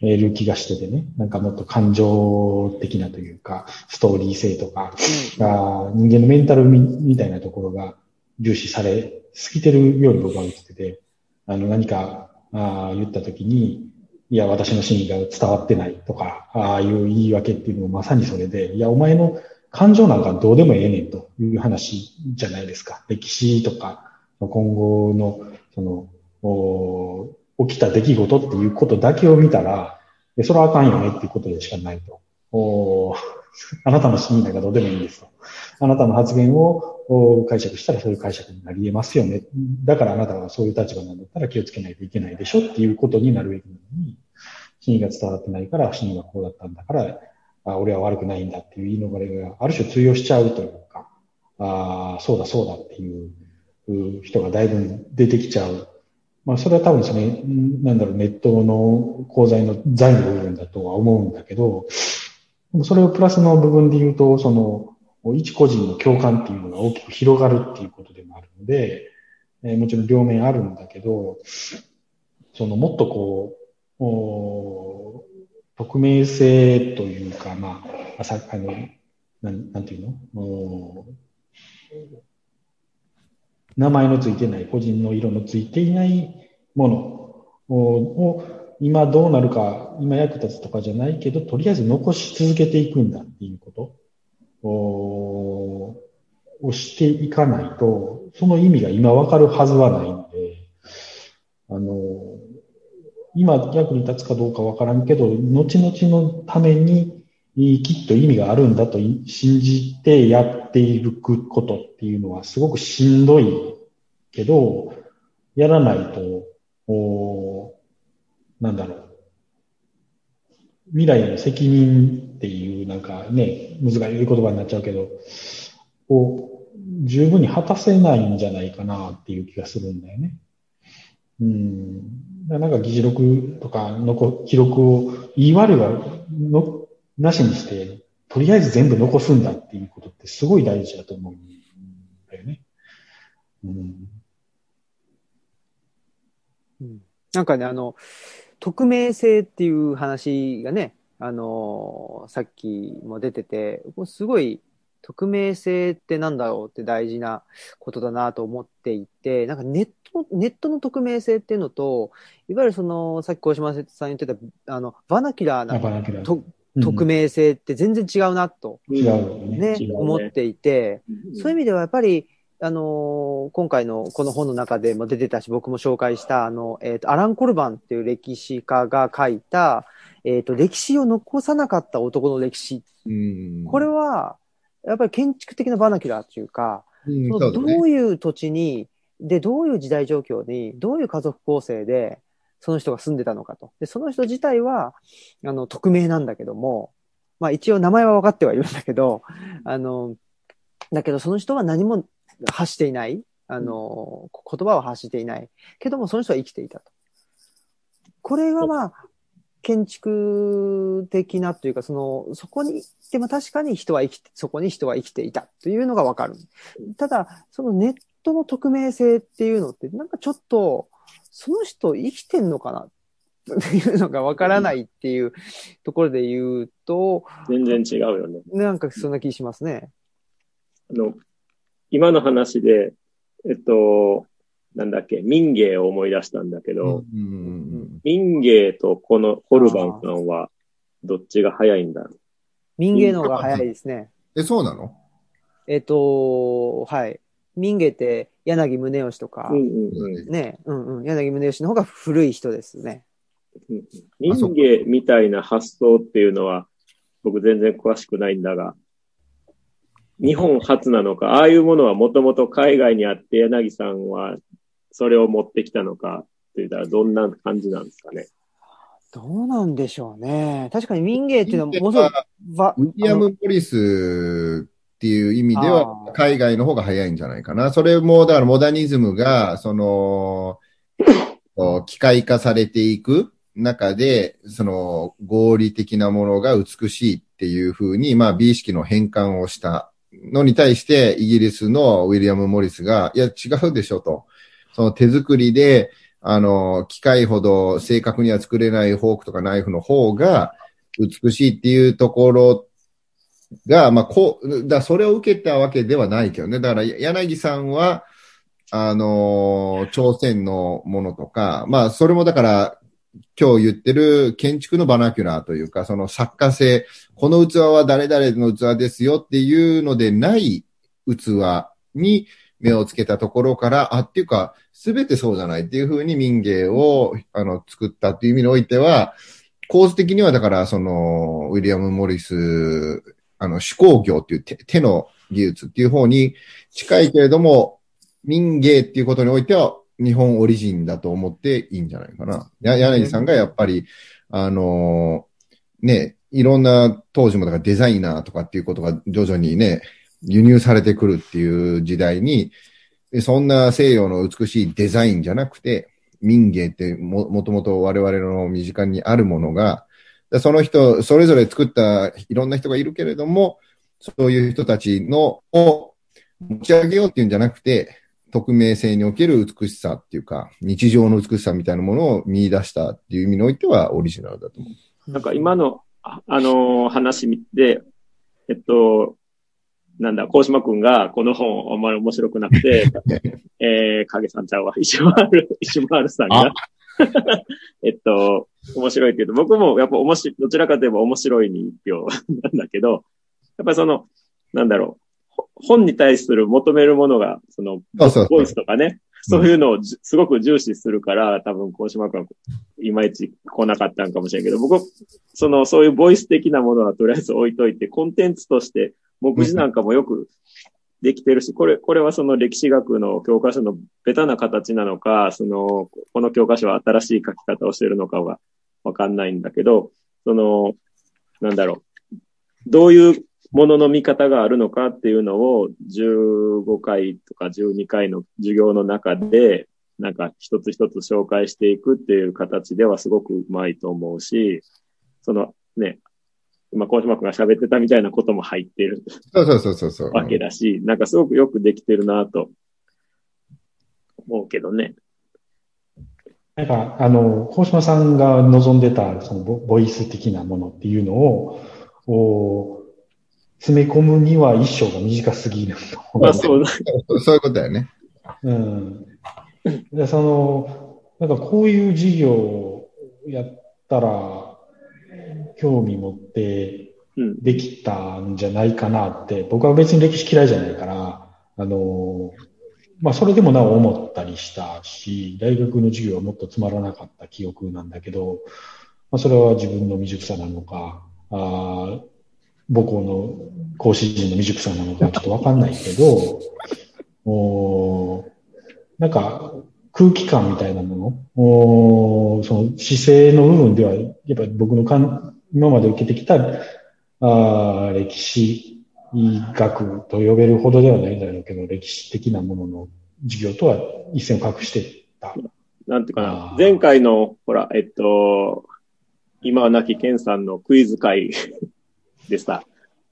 える気がしててね、なんかもっと感情的なというか、ストーリー性とか、が人間のメンタルみみたいなところが重視されすぎてるように僕は映ってて、あの何かあー言ったときに、いや、私の真意が伝わってないとか、ああいう言い訳っていうのもまさにそれで、いや、お前の感情なんかどうでもええねんという話じゃないですか。歴史とか、今後の、その、お起きた出来事っていうことだけを見たら、それはあかんよねっていうことでしかないと。あなたの信念がどうでもいいんですよ。あなたの発言を解釈したらそういう解釈になり得ますよね。だからあなたがそういう立場なんだったら気をつけないといけないでしょっていうことになるべきなのに、真意が伝わってないから、真意がこうだったんだから、あ俺は悪くないんだっていう言い逃れがある種通用しちゃうというか、あ、そうだそうだっていう人がだいぶ出てきちゃう。まあそれは多分その、なんだろう、ネットの講座の財の部分だとは思うんだけど、それをプラスの部分で言うと、その、一個人の共感っていうのが大きく広がるっていうことでもあるので、えもちろん両面あるんだけど、そのもっとこう、お匿名性というか、まあ、あさあの、なんなんていうの？お名前のついてない、個人の色のついていないものを今どうなるか、今役立つとかじゃないけど、とりあえず残し続けていくんだっていうことをしていかないと、その意味が今わかるはずはないので、あの、今役に立つかどうかわからんけど、後々のためにきっと意味があるんだと信じてやっていくことっていうのはすごくしんどいけど、やらないと、おなんだろう。未来の責任っていうなんかね、難しい言葉になっちゃうけど、を十分に果たせないんじゃないかなっていう気がするんだよね。うん。なんか議事録とかの記録を言い悪いはのなしにして、とりあえず全部残すんだっていうことってすごい大事だと思うんだよね。うん。うんなんかね、あの、匿名性っていう話がね、あのさっきも出てて、すごい匿名性ってなんだろうって大事なことだなと思っていて、なんかネット、ネットの匿名性っていうのと、いわゆるその、さっき小島さん言ってた、あの、バナキュラーなバナキュラー。と匿名性って全然違うなと、ね。ね、思っていて、そういう意味ではやっぱり、あのー今回のこの本の中でも出てたし、僕も紹介した、あの、えっ、と、アラン・コルバンっていう歴史家が書いた、えっ、と、歴史を残さなかった男の歴史。うん。これは、やっぱり建築的なバナキュラーっていうか、うん、ど。ういう土地に、で、どういう時代状況に、どういう家族構成で、その人が住んでたのかと。で、その人自体は、あの、匿名なんだけども、まあ一応名前は分かってはいるんだけど、あの、だけどその人は何も発していない。あの、言葉を発していない。けどもその人は生きていたと。これがまあ、建築的なというか、その、そこに、でも確かに人は生きて、そこに人は生きていたというのがわかる。ただ、そのネットの匿名性っていうのって、なんかちょっと、その人生きてんのかな？っていうのがわからないっていうところで言うと、全然違うよね。なんかそんな気しますね。あの、今の話で、えっと、なんだっけ、民芸を思い出したんだけど、うんうん民芸とこのホルバンさんは、どっちが早いんだ？ろう民芸の方が早いですね。え、そうなの？えっと、はい。民芸って柳宗悦とか、うんうんうん。ね、うんうん、柳宗悦の方が古い人ですね。うん。民芸みたいな発想っていうのは、僕全然詳しくないんだが、日本初なのか、ああいうものはもともと海外にあって、柳さんはそれを持ってきたのかって言ったらどんな感じなんですかね。どうなんでしょうね。確かに民芸っていうのはものすごいば、ウィリアム・モリスっていう意味であはー、海外の方が早いんじゃないかな。それも、だからモダニズムが、その、機械化されていく中で、その合理的なものが美しいっていうふうに、まあ美意識の変換をしたのに対して、イギリスのウィリアム・モリスが、いや違うでしょと。その手作りで、あの、機械ほど正確には作れないフォークとかナイフの方が美しいっていうところが、まあ、こう、だそれを受けたわけではないけどね。だから、柳さんは、あの朝鮮のものとか、まあ、それもだから、今日言ってる建築のバナキュラーというか、その作家性、この器は誰々の器ですよっていうのでない器に目をつけたところから、あ、っていうか、すべてそうじゃないっていうふうに民芸を、あの、作ったっていう意味においては、構図的にはだから、その、ウィリアム・モリス、あの、手工業っていう手手の技術っていう方に近いけれども、民芸っていうことにおいては日本オリジンだと思っていいんじゃないかな。や、柳さんがやっぱり、あのね、いろんな当時もだからデザイナーとかっていうことが徐々にね、輸入されてくるっていう時代に、でそんな西洋の美しいデザインじゃなくて、民芸っても、もともと我々の身近にあるものが、でその人、それぞれ作ったいろんな人がいるけれども、そういう人たちの、を持ち上げようっていうんじゃなくて、匿名性における美しさっていうか、日常の美しさみたいなものを見出したっていう意味においてはオリジナルだと思う。なんか今の、ああのー話で、えっと、なんだ、高島くんがこの本あんまり面白くなくて、えー、影さんちゃうわ、石丸、石丸さんが、えっと、面白いって言うと、僕もやっぱ面白い、どちらかといえば面白いに一票なんだけど、やっぱりその、なんだろう、ほ本に対する求めるものが、その、ボイスとかね、そういうのをじすごく重視するから、多分、高島君はいまいち来なかったんかもしれんけど、僕、その、そういうボイス的なものはとりあえず置いといて、コンテンツとして、目次なんかもよくできてるし、これ、これはその歴史学の教科書のベタな形なのか、その、この教科書は新しい書き方をしてるのかはわかんないんだけど、その、なんだろう、どういうものの見方があるのかっていうのを15回とか12回の授業の中で、なんか一つ一つ紹介していくっていう形ではすごくうまいと思うし、そのね、今、小島君が喋ってたみたいなことも入ってるそうそうそうそうそう。わけだし、なんかすごくよくできてるなと思うけどね。なんか、あの、高島さんが望んでた、そのボボイス的なものっていうのを、お詰め込むには一生が短すぎると。まあそう、そういうことだよね。うん。で、その、なんかこういう授業をやったら、興味持ってうん、できたんじゃないかなって、僕は別に歴史嫌いじゃないから、あの、まあそれでもなお思ったりしたし、大学の授業はもっとつまらなかった記憶なんだけど、まあそれは自分の未熟さなのか、あー母校の講師陣の未熟さなのかちょっとわかんないけど、おーなんか空気感みたいなもの、おーその姿勢の部分では、やっぱり僕のかん今まで受けてきたあー歴史学と呼べるほどではないんだろうけど、歴史的なものの授業とは一線を画してた。なんていうかな前回の、ほら、えっと、今は亡き健さんのクイズ会でさ、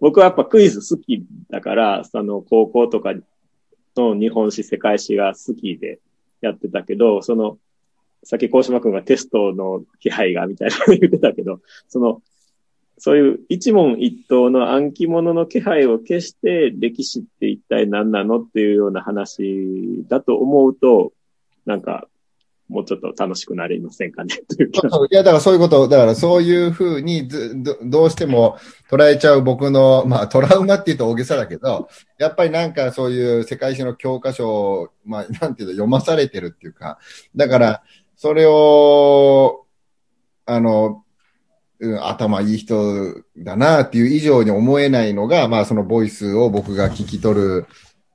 僕はやっぱクイズ好きだから、その高校とかの日本史、世界史が好きでやってたけど、その、さっき高島くんがテストの気配がみたいなの言ってたけど、その、そういう一問一答の暗記物の気配を消して歴史って一体何なのっていうような話だと思うと、なんか、もうちょっと楽しくなりませんかね？というういや、だからそういうこと、だからそういうふうにどどうしても捉えちゃう僕の、まあトラウマって言うと大げさだけど、やっぱりなんかそういう世界史の教科書を、まあなんていうの、読まされてるっていうか、だからそれを、あの、うん頭いい人だなっていう以上に思えないのが、まあそのボイスを僕が聞き取る、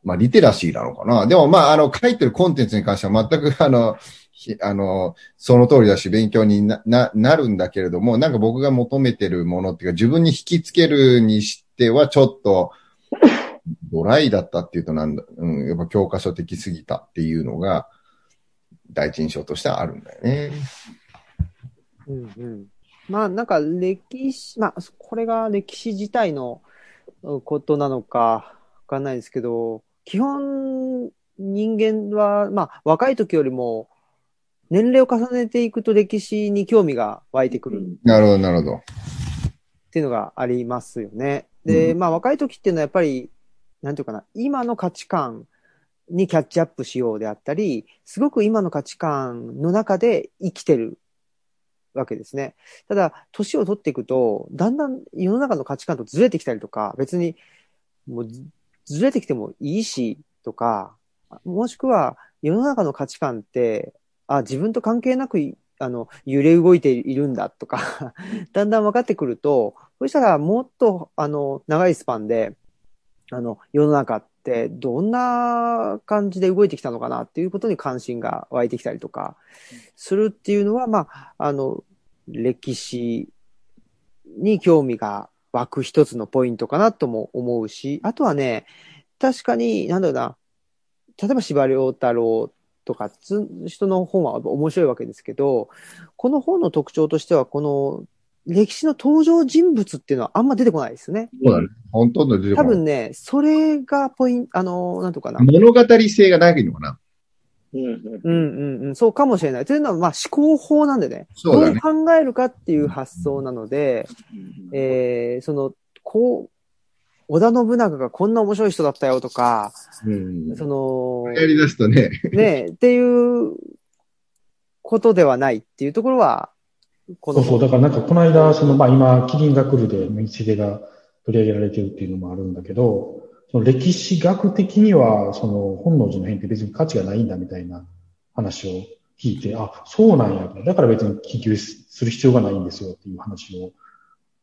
まあリテラシーなのかな。でもまああの書いてるコンテンツに関しては全くあの、あの、その通りだし、勉強にな、な、なるんだけれども、なんか僕が求めてるものっていうか、自分に引きつけるにしては、ちょっと、ドライだったっていうとなんだ、うん、やっぱ教科書的すぎたっていうのが、第一印象としてはあるんだよね。うんうん。まあなんか歴史、まあこれが歴史自体のことなのかわかんないですけど、基本人間は、まあ若い時よりも年齢を重ねていくと歴史に興味が湧いてくるっなるほど、なるほど。ていうのがありますよね。で、うまあ若い時っていうのはやっぱり、なんていうかな、今の価値観にキャッチアップしようであったり、すごく今の価値観の中で生きてるわけですね。ただ、年を取っていくと、だんだん世の中の価値観とずれてきたりとか、別に、もうずずれてきてもいいし、とか、もしくは世の中の価値観って、あ、自分と関係なく、あの、揺れ動いているんだとか、だんだん分かってくると、そしたらもっと、あの、長いスパンで、あの、世の中ってどんな感じで動いてきたのかなっていうことに関心が湧いてきたりとか、するっていうのは、まあ、あの、歴史に興味が湧く一つのポイントかなとも思うし、あとはね、確かに、なんだろうな、例えば司馬太郎とかつ人の本は面白いわけですけど、この本の特徴としては、この歴史の登場人物っていうのはあんま出てこないですね。そうだね。ほとんど出てこない。多分ね、それがポイント、あの、なんとかな。物語性がないのかな。うんうんうんうんうん、そうかもしれない。というのは、まあ思考法なんでね。そうだねどう考えるかっていう発想なので、えー、その、こう、織田信長がこんな面白い人だったよとか、うん。その、やり出すとね、ね、っていうことではないっていうところは、このそうそう。だからなんかこの間、そのまあ今、キリンが来るで、ミツヒデが取り上げられてるっていうのもあるんだけど、その歴史学的には、その本能寺の変って別に価値がないんだみたいな話を聞いて、あ、そうなんや。だから別に研究する必要がないんですよっていう話を、お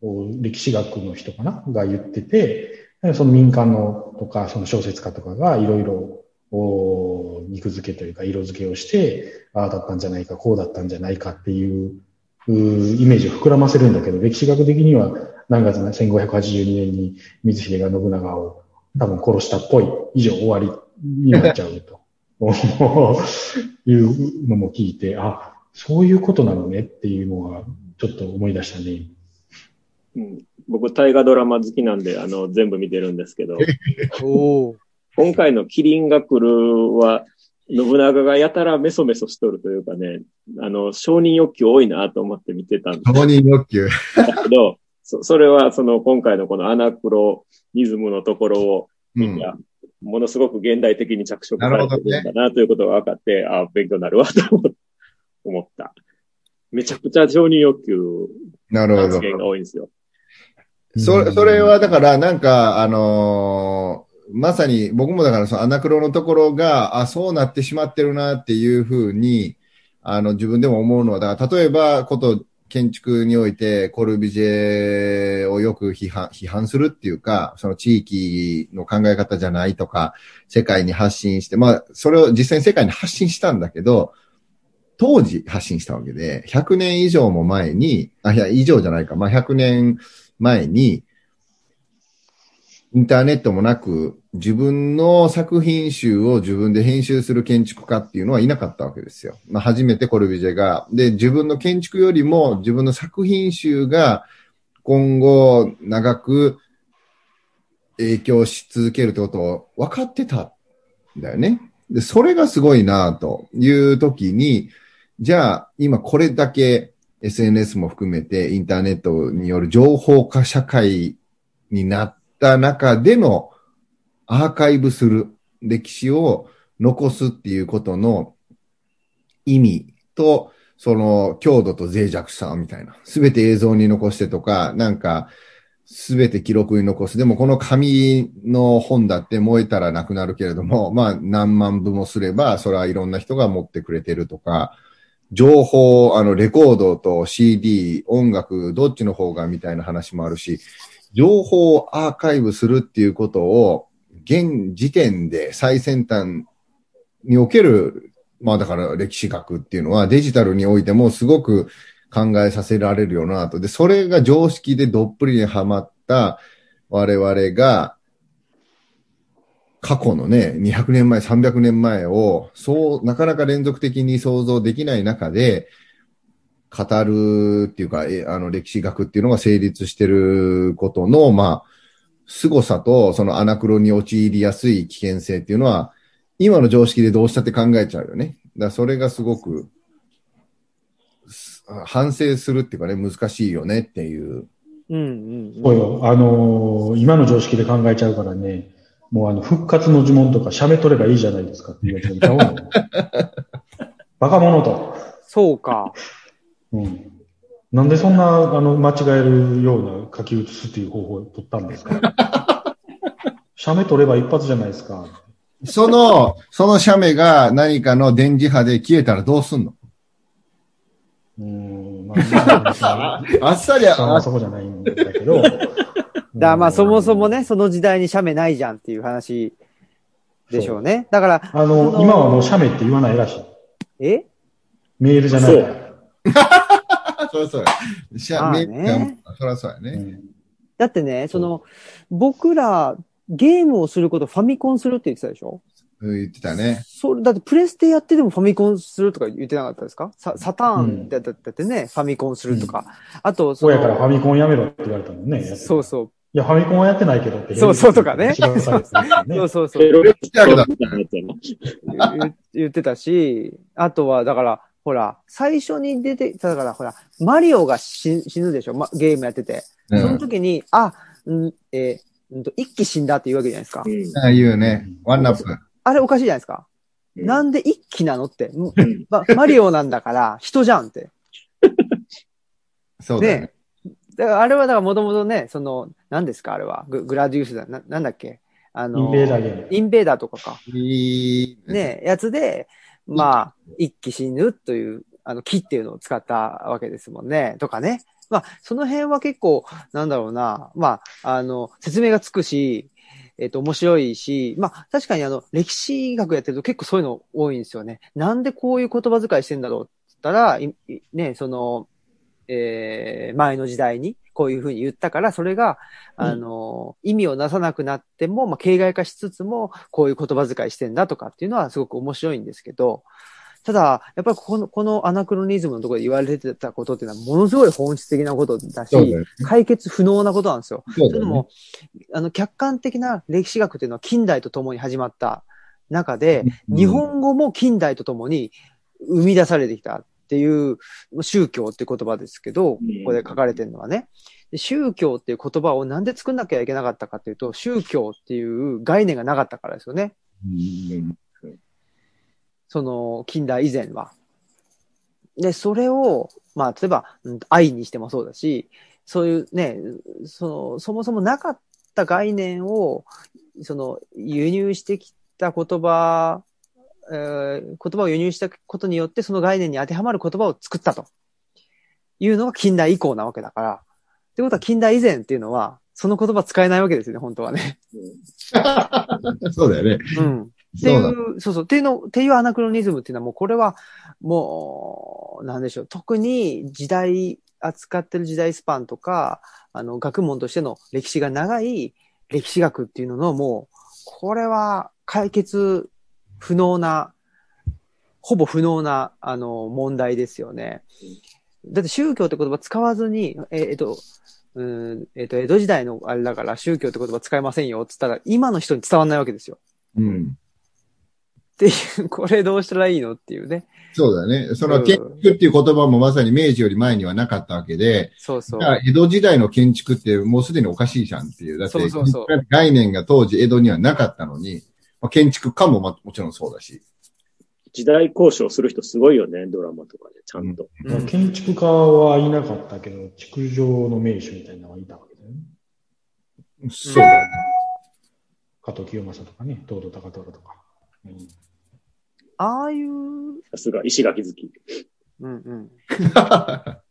歴史学の人かな？が言ってて、その民間のとか、その小説家とかがいろいろ、お肉付けというか色付けをして、ああだったんじゃないか、こうだったんじゃないかっていう、うイメージを膨らませるんだけど、歴史学的には何月の1582年に光秀が信長を多分殺したっぽい、以上終わりになっちゃうと。いうのも聞いて、あ、そういうことなのねっていうのはちょっと思い出したね。うん僕、大河ドラマ好きなんで、あの、全部見てるんですけど、今回のキリンが来るは、信長がやたらメソメソしとるというかね、あの、承認欲求多いなと思って見てたん承認欲求。だけど、そそれはその今回のこのアナクロニズムのところをうん。見た、ものすごく現代的に着色されてるんだなということが分かって、あ勉強になるわと思思った。めちゃくちゃ承認欲求なるほど。発言が多いんですよ。それ、それはだから、なんか、あのーまさに僕もだからそのアナクロのところが、あ、そうなってしまってるなっていうふうに、あの、自分でも思うのは、だから例えば、こと建築において、コルビジェをよく批判、批判するっていうか、その地域の考え方じゃないとか、世界に発信して、まあ、それを実際に世界に発信したんだけど、当時発信したわけで、100年以上も前に、あ、いや、以上じゃないか、まあ、100年前に、インターネットもなく、自分の作品集を自分で編集する建築家っていうのはいなかったわけですよ。まあ、初めてコルビジェが。で、自分の建築よりも自分の作品集が今後長く影響し続けるってことを分かってたんだよね。で、それがすごいなという時に、じゃあ今これだけ SNS も含めてインターネットによる情報化社会になった中でのアーカイブする歴史を残すっていうことの意味と、その強度と脆弱さみたいな。すべて映像に残してとか、なんか、すべて記録に残す。でもこの紙の本だって燃えたらなくなるけれども、まあ何万部もすれば、それはいろんな人が持ってくれてるとか、情報、あの、レコードと CD、音楽、どっちの方がみたいな話もあるし、情報をアーカイブするっていうことを、現時点で最先端における、まあだから歴史学っていうのはデジタルにおいてもすごく考えさせられるよなと。で、それが常識でどっぷりにはまった我々が、過去のね、200年前、300年前を、そう、なかなか連続的に想像できない中で、語るっていうか、えあの、歴史学っていうのが成立してることの、まあ、凄さと、そのアナクロに陥りやすい危険性っていうのは、今の常識でどうしたって考えちゃうよね。だからそれがすごく、す反省するっていうかね、難しいよねっていう。うんうんうん。そうよ。あのー今の常識で考えちゃうからね、もうあの、復活の呪文とか、写メ取ればいいじゃないですかっていうやつが。バカ者と。そうか。うん。なんでそんな、あの、間違えるような書き写すっていう方法を取ったんですか？写メ取れば一発じゃないですか。その、その写メが何かの電磁波で消えたらどうすんの？うん、まあ、あっさり、ああそこじゃないんだけど。だかだからまあそもそも。ね、その時代に写メないじゃんっていう話でしょうね。だから、あの、あの今はもう写メって言わないらしい。え？メールじゃないから。そりゃそうや。しゃ、まあメねそりゃそうやね。うんだってね、その、僕ら、ゲームをすることファミコンするって言ってたでしょ？うん言ってたね。それ、だってプレステやってでもファミコンするとか言ってなかったですか？ササターンだだだってね、ファミコンするとか。あと、その親からファミコンやめろって言われたもんね。そうそう。いや、ファミコンはやってないけどって。そうそうとかねそうそうそう 言言ってたし、あとは、だから、ほら、最初に出て、だから、ほら、マリオが死死ぬでしょ、ま、ゲームやってて。うん。その時に、あ、んえーうんと、一気死んだって言うわけじゃないですか。うんああいうね、ワンナップ。あれおかしいじゃないですか。うんなんで一気なのって。んうんま、マリオなんだから、人じゃんって。そうだね。だからあれは、だからもともとね、その、何ですか、あれは？ググラディウスだ。な、なんだっけ？あの、インベーダーゲーム。インベーダーとかか。ね、やつで、まあ、一気死ぬという、あの、木っていうのを使ったわけですもんね。とかね。まあ、その辺は結構、なんだろうな。まあ、あの、説明がつくし、えっ、と、面白いし、まあ、確かにあの、歴史学やってると結構そういうの多いんですよね。なんでこういう言葉遣いしてんだろうって言ったら、ね、その、えー前の時代にこういうふうに言ったから、それが、あの、意味をなさなくなっても、まあ、形骸化しつつも、こういう言葉遣いしてんだとかっていうのはすごく面白いんですけど、ただ、やっぱりこの、このアナクロニズムのところで言われてたことっていうのはものすごい本質的なことだし、ね。解決不能なことなんですよ。そね。それでも、あの、客観的な歴史学っていうのは近代とともに始まった中で、うん日本語も近代とともに生み出されてきたっていう宗教って言葉ですけど、こうんこで書かれてるのはね。で宗教っていう言葉をなんで作んなきゃいけなかったかっていうと、宗教っていう概念がなかったからですよね。うんその近代以前は。で、それを、まあ、例えば、うん愛にしてもそうだし、そういうね、その、そもそもなかった概念を、その、輸入してきた言葉、えー言葉を輸入したことによって、その概念に当てはまる言葉を作ったと。いうのが近代以降なわけだから。ってことは近代以前っていうのは、その言葉使えないわけですよね、本当はね。そうだよね。うん。っていそうだ。う、そうそう、っていうの、っていうアナクロニズムっていうのはもうこれは、もう、なんでしょう、特に時代、扱ってる時代スパンとか、あの、学問としての歴史が長い歴史学っていうののもう、これは解決不能な、ほぼ不能な、あの、問題ですよね。だって宗教って言葉使わずに、ええっと、うん、えっと、江戸時代のあれだから宗教って言葉使えませんよって言ったら、今の人に伝わんないわけですよ。うん。っていう、これどうしたらいいのっていうね。そうだね。そうんの建築っていう言葉もまさに明治より前にはなかったわけで、そうそう江戸時代の建築ってもうすでにおかしいじゃんっていう。だってそうそうそう概念が当時江戸にはなかったのに、まあ、建築家もまもちろんそうだし。時代交渉する人すごいよね、ドラマとかで、ちゃんと。うん建築家はいなかったけど、築城の名手みたいなのはいたわけだよね。そうだよね。加藤清正とかね、東堂高虎とか。うんああいう、さすが、石垣好き。うんうん。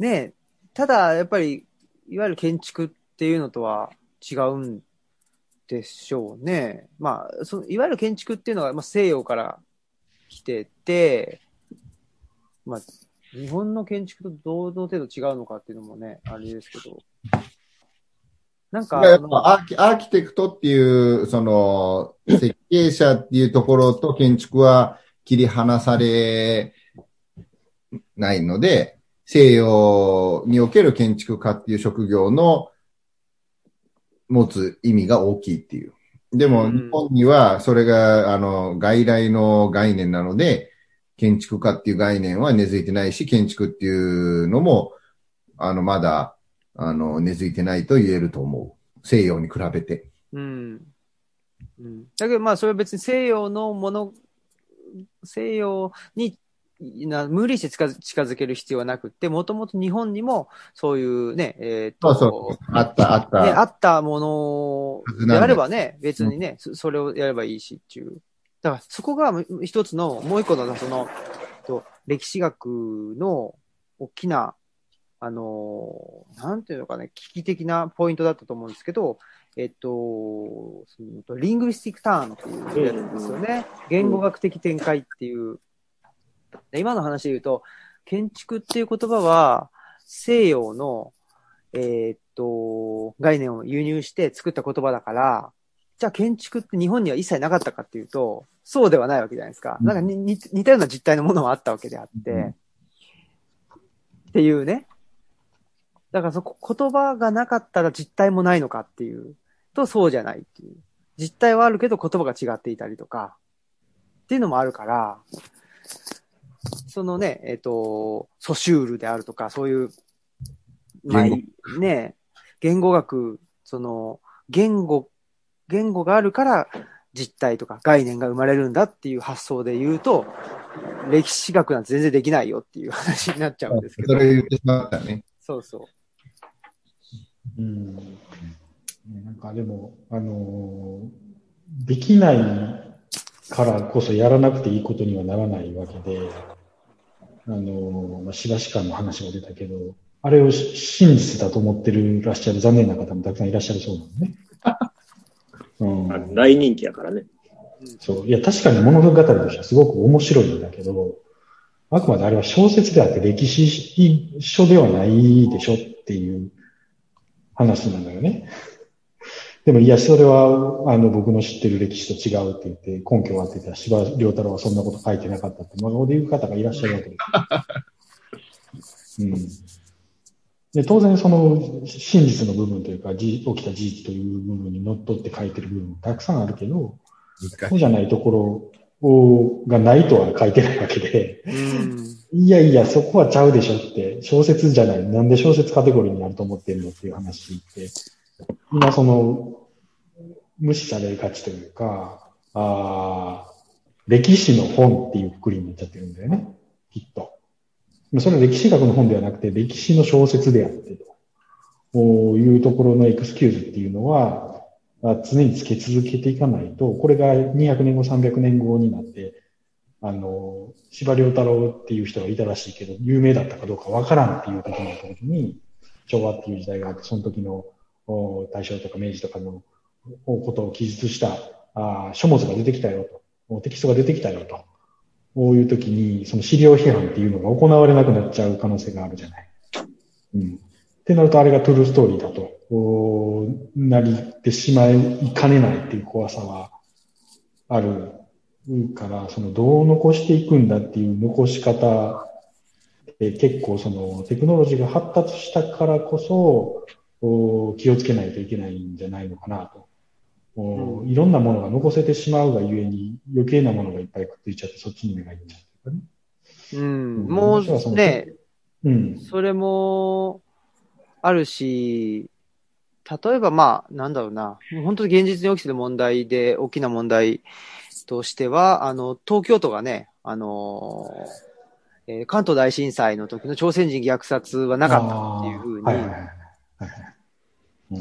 ねえ、ただ、やっぱり、いわゆる建築っていうのとは違うんでしょうね。まあ、そのいわゆる建築っていうのが、まあ、西洋から来てて、まあ、日本の建築とどの程度違うのかっていうのもね、あれですけど。なんか、やっあのぱアーキアーキテクトっていう、その、設計者っていうところと建築は切り離されないので、西洋における建築家っていう職業の持つ意味が大きいっていう。でも、うん日本にはそれが、あの、外来の概念なので、建築家っていう概念は根付いてないし、建築っていうのも、あの、まだ、あの、根付いてないと言えると思う。西洋に比べて。うん。うん。だけどまあそれは別に西洋のもの、西洋にな無理して近づ近づける必要はなくって、もともと日本にもそういうね、えっ、と、そうそう。あった、あった。ね、あったものであればね、別にね、そそれをやればいいしっていう。だからそこが一つの、もう一個のその、と歴史学の大きな、あの、なんていうのかね、危機的なポイントだったと思うんですけど、えっと、そのリングリスティックターンっていうやつですよね。言語学的展開っていう。で今の話で言うと、建築っていう言葉は、西洋の、えーっと、概念を輸入して作った言葉だから、じゃあ建築って日本には一切なかったかっていうと、そうではないわけじゃないですか。うんなんかに似似たような実態のものはあったわけであって、うんっていうね。だからそこ、言葉がなかったら実態もないのかっていうと、そうじゃないっていう。実態はあるけど言葉が違っていたりとか、っていうのもあるから、そのね、えっ、と、ソシュールであるとか、そういう、まあ言ね、言語学、その、言語、言語があるから実態とか概念が生まれるんだっていう発想で言うと、歴史学なんて全然できないよっていう話になっちゃうんですけど。それ言ってしまったね。そうそう。うん。ねなんかでも、あのーできないからこそやらなくていいことにはならないわけで、あのーまあ、しばし感の話も出たけど、あれをし真実だと思ってるらっしゃる残念な方もたくさんいらっしゃるそうなのね。うんあ大人気やからね。そう。いや、確かに物語としてはすごく面白いんだけど、あくまであれは小説であって歴史書ではないでしょっていう話なのよね。でも、いや、それは、あの、僕の知ってる歴史と違うって言って、根拠はって言ったら、司馬遼太郎はそんなこと書いてなかったって、真顔で言う方がいらっしゃるわけです。うん。で、当然その真実の部分というか、じ起きた事実という部分にのっとって書いてる部分もたくさんあるけど、そうじゃないところをがないとは書いてないわけで、うん。いやいや、そこはちゃうでしょって、小説じゃない。なんで小説カテゴリーになると思ってんのっていう話って、今その、無視されがちというか、あー歴史の本っていうくくりになっちゃってるんだよね。きっと。それは歴史学の本ではなくて、歴史の小説であってと。こういうところのエクスキューズっていうのは、常につけ続けていかないと、これが200年後、300年後になって、あの、司馬遼太郎っていう人がいたらしいけど、有名だったかどうかわからんっていう時になった時に、昭和っていう時代があって、その時の大正とか明治とかのことを記述したあ書物が出てきたよと、テキストが出てきたよと、こういう時に、その資料批判っていうのが行われなくなっちゃう可能性があるじゃない。うん。ってなると、あれがトゥルーストーリーだと、なりてしまいかねないっていう怖さはあるから、そのどう残していくんだっていう残し方で結構そのテクノロジーが発達したからこそ気をつけないといけないんじゃないのかなと。おいろんなものが残せてしまうがゆえに余計なものがいっぱいくっついちゃってそっちに目がいゃうとかね。うん。うんもうのね、うん。それもあるし、例えばまあ、なんだろうな、本当に現実に起きてる問題で、大きな問題としては、あの、東京都がね、あの、えー関東大震災の時の朝鮮人虐殺はなかったっていうふうにはい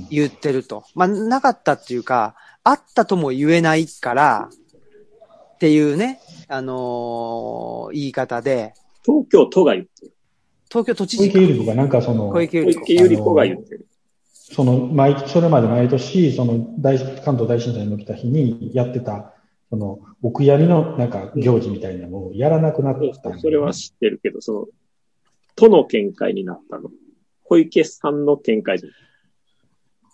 言ってると。まあ、なかったっていうか、あったとも言えないから、っていうね、あのー言い方で、東京都が言ってる。東京都知小事池百合子がなんかその、小池小百合子池百合子が言ってる。その、毎、それまで毎年、その大、関東大震災の起きた日にやってた、その、お悔やみのなんか行事みたいなのをやらなくなったんだよねそれは知ってるけど、その、都の見解になったの。小池さんの見解じ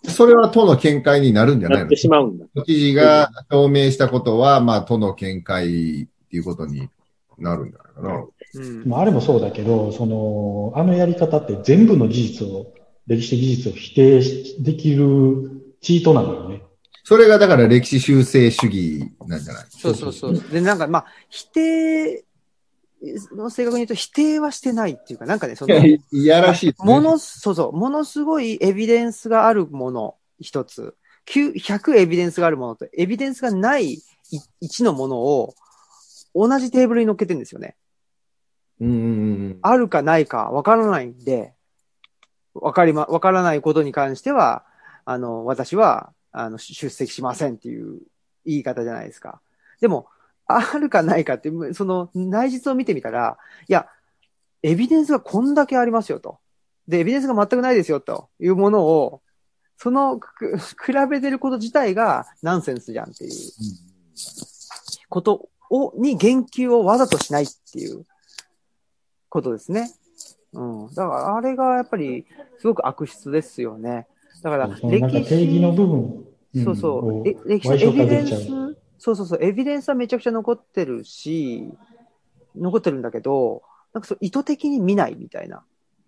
それは都の見解になるんじゃないの？ゃなってしまうんだ。都知事が表明したことは、まあ、都の見解っていうことになるんじゃないかな。うん。まあ、あれもそうだけど、その、あのやり方って全部の事実を、歴史的事実を否定しできるチートなのよね。それがだから歴史修正主義なんじゃない？そうそうそう。で、なんか、まあ、否定の正確に言うと否定はしてないっていうか、なんかね、その、いやらしいね。もの、そうそう、ものすごいエビデンスがあるもの、一つ。9 100エビデンスがあるものと、エビデンスがない1のものを、同じテーブルに乗っけてるんですよね。うん。あるかないかわからないんで、わかりま、わからないことに関しては、あの、私は、あの、出席しませんっていう言い方じゃないですか。でも、あるかないかって、その内実を見てみたら、いや、エビデンスがこんだけありますよと。で、エビデンスが全くないですよというものを、そのく、比べてること自体がナンセンスじゃんっていうことを、に言及をわざとしないっていうことですね。うん。だから、あれがやっぱり、すごく悪質ですよね。だから、そのなんか定義の部分。んそうそう。歴史エビデン。ス、そうそうそう、エビデンスはめちゃくちゃ残ってるし、残ってるんだけど、なんかそう意図的に見ないみたいな。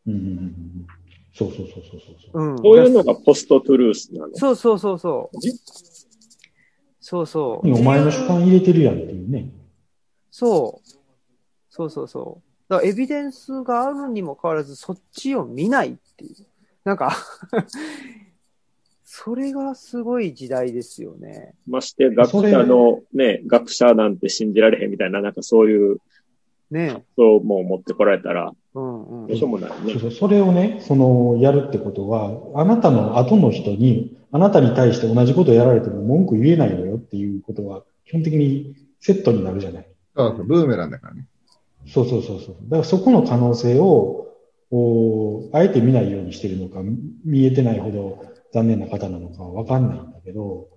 うんうんうんうんそうそうそうそうそう。うん。そういうのがポストトゥルースなの。そうそうそうそう。そうそう。お前の主観入れてるやんっていうね。そう。そうそうそう。だからエビデンスがあるにもかかわらず、そっちを見ないっていう。なんか、それがすごい時代ですよね。まして、学者のね、学者なんて信じられへんみたいな、なんかそういう、ねそうもう持ってこられたら、うんうんどうしようもないねそう。そう。それをね、その、やるってことは、あなたの後の人に、あなたに対して同じことやられても文句言えないのよっていうことは、基本的にセットになるじゃない。そうそう、ブーメランだからね。そうそうそうそう。だからそこの可能性を、おあえて見ないようにしてるのか、見えてないほど残念な方なのかわかんないんだけど、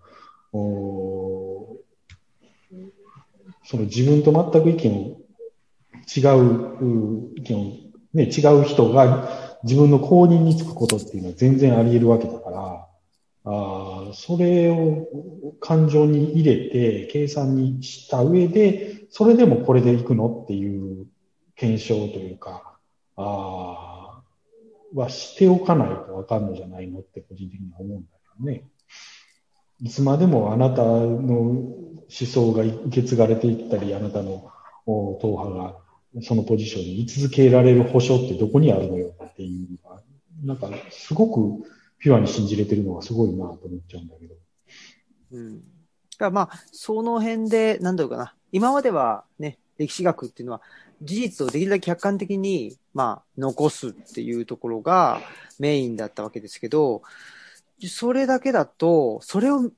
おその自分と全く意見を違う、意見を、ね、違う人が自分の公認につくことっていうのは全然あり得るわけだから、あそれを感情に入れて計算にした上で、それでもこれでいくのっていう検証というか、あーはしておかないとわかんのじゃないのって個人的には思うんだけどね。いつまでもあなたの思想が受け継がれていったり、あなたの党派がそのポジションに居続けられる保証ってどこにあるのよっていうのが、なんかすごくピュアに信じれてるのがすごいなと思っちゃうんだけど。うん。だからまあ、その辺で、なんだろうかな。今まではね、歴史学っていうのは、事実をできるだけ客観的に、まあ、残すっていうところがメインだったわけですけど、それだけだと、それを、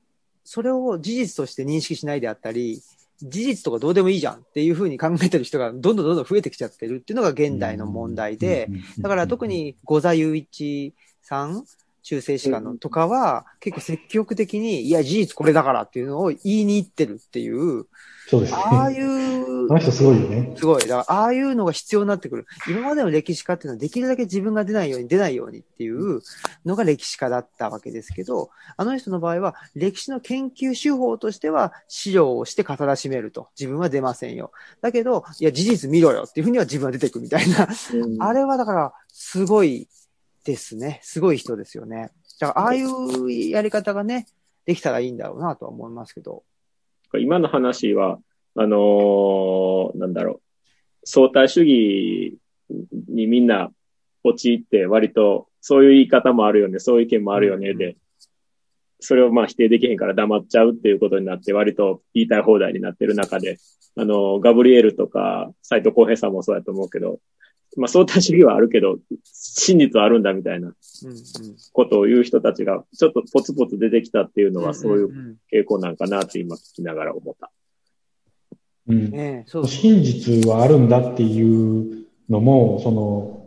それを事実として認識しないであったり、事実とかどうでもいいじゃんっていうふうに考えてる人がどんどんどんどん増えてきちゃってるっていうのが現代の問題で、だから特、に五座雄一さん、中世史家のとかは、結構積極的に、いや、事実これだからっていうのを言いに行ってるっていう、そうですね。ああいうあの人すごいよね。すごい。だから、ああいうのが必要になってくる。今までの歴史家っていうのはできるだけ自分が出ないように、出ないようにっていうのが歴史家だったわけですけど、あの人の場合は、歴史の研究手法としては、資料をして語らしめると。自分は出ませんよ。だけど、いや、事実見ろよっていうふうには自分は出てくみたいな。うんあれはだから、すごいですね。すごい人ですよね。だから、ああいうやり方がね、できたらいいんだろうなとは思いますけど。今の話は、あのーなんだろう、相対主義にみんな陥って割とそういう言い方もあるよね、そういう意見もあるよね、うんで、それをまあ否定できへんから黙っちゃうっていうことになって割と言いたい放題になってる中で、あの、ガブリエルとか斎藤浩平さんもそうやと思うけど、まあ相対主義はあるけど、真実はあるんだみたいな。ことを言う人たちがちょっとポツポツ出てきたっていうのはそういう傾向なんかなって今聞きながら思った。うん。ねえそうそう。真実はあるんだっていうのも、その、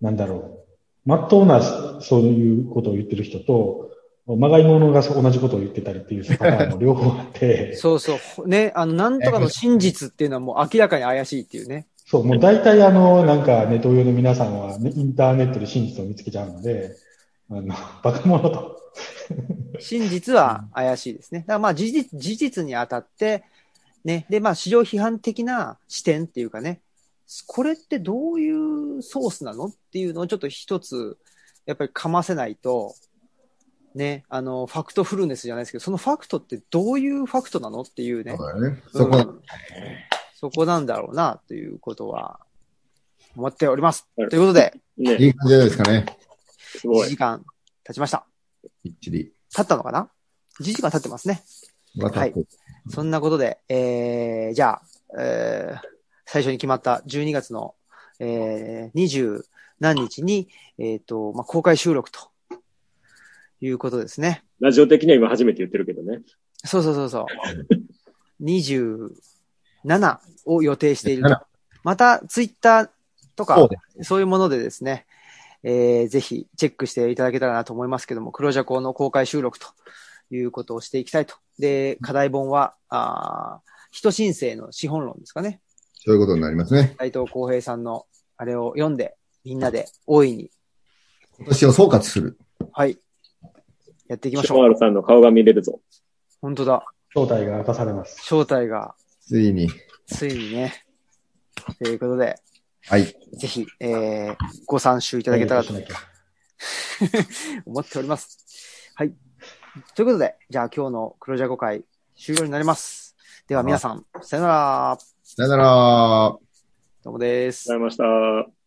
なんだろう。まっとうな、そういうことを言ってる人と、まがいものが同じことを言ってたりっていうパターンも両方あって、そうそう。ね、あの、なんとかの真実っていうのはもう明らかに怪しいっていうね。そう、もう大体あの、なんかネット上の皆さんは、ね、インターネットで真実を見つけちゃうので、あの、バカ者と。真実は怪しいですね。だからまあ事実、事実にあたって、ね、でまあ市場批判的な視点っていうかね、これってどういうソースなのっていうのをちょっと一つ、やっぱりかませないと、ね、あの、ファクトフルネスじゃないですけど、そのファクトってどういうファクトなのっていうね。そうだよね。そこ、うんそこなんだろうな、ということは、思っております。はいということで、ね、いい感じじゃないですかね。1すごい時。間経ちました。きっちり。経ったのかな ?1 時間経ってますね。また、はいそんなことで、えー、じゃあ、えー、最初に決まった12月の、えー、20何日に、えっ、と、まあ、公開収録ということですね。ラジオ的には今初めて言ってるけどね。そうそうそうそう。20 7を予定していると7。また、ツイッターとかそう、でそういうものでですね、えーぜひチェックしていただけたらなと思いますけども、黒ジャコの公開収録ということをしていきたいと。で、課題本は、あー人申請の資本論ですかね。そういうことになりますね。斉藤浩平さんのあれを読んで、みんなで大いに、今年を総括する。はい、やっていきましショマょう。ールさんの顔が見れるぞ。本当だ。正体が明かされます。正体が、ついに。ついにね。ということで、はい。ぜひ、えー、ご参集いただけたらと 思っております。はい。ということで、じゃあ今日の黒ジャコ会終了になります。では皆さん、さよなら。さよなら。どうもですありがとうございました。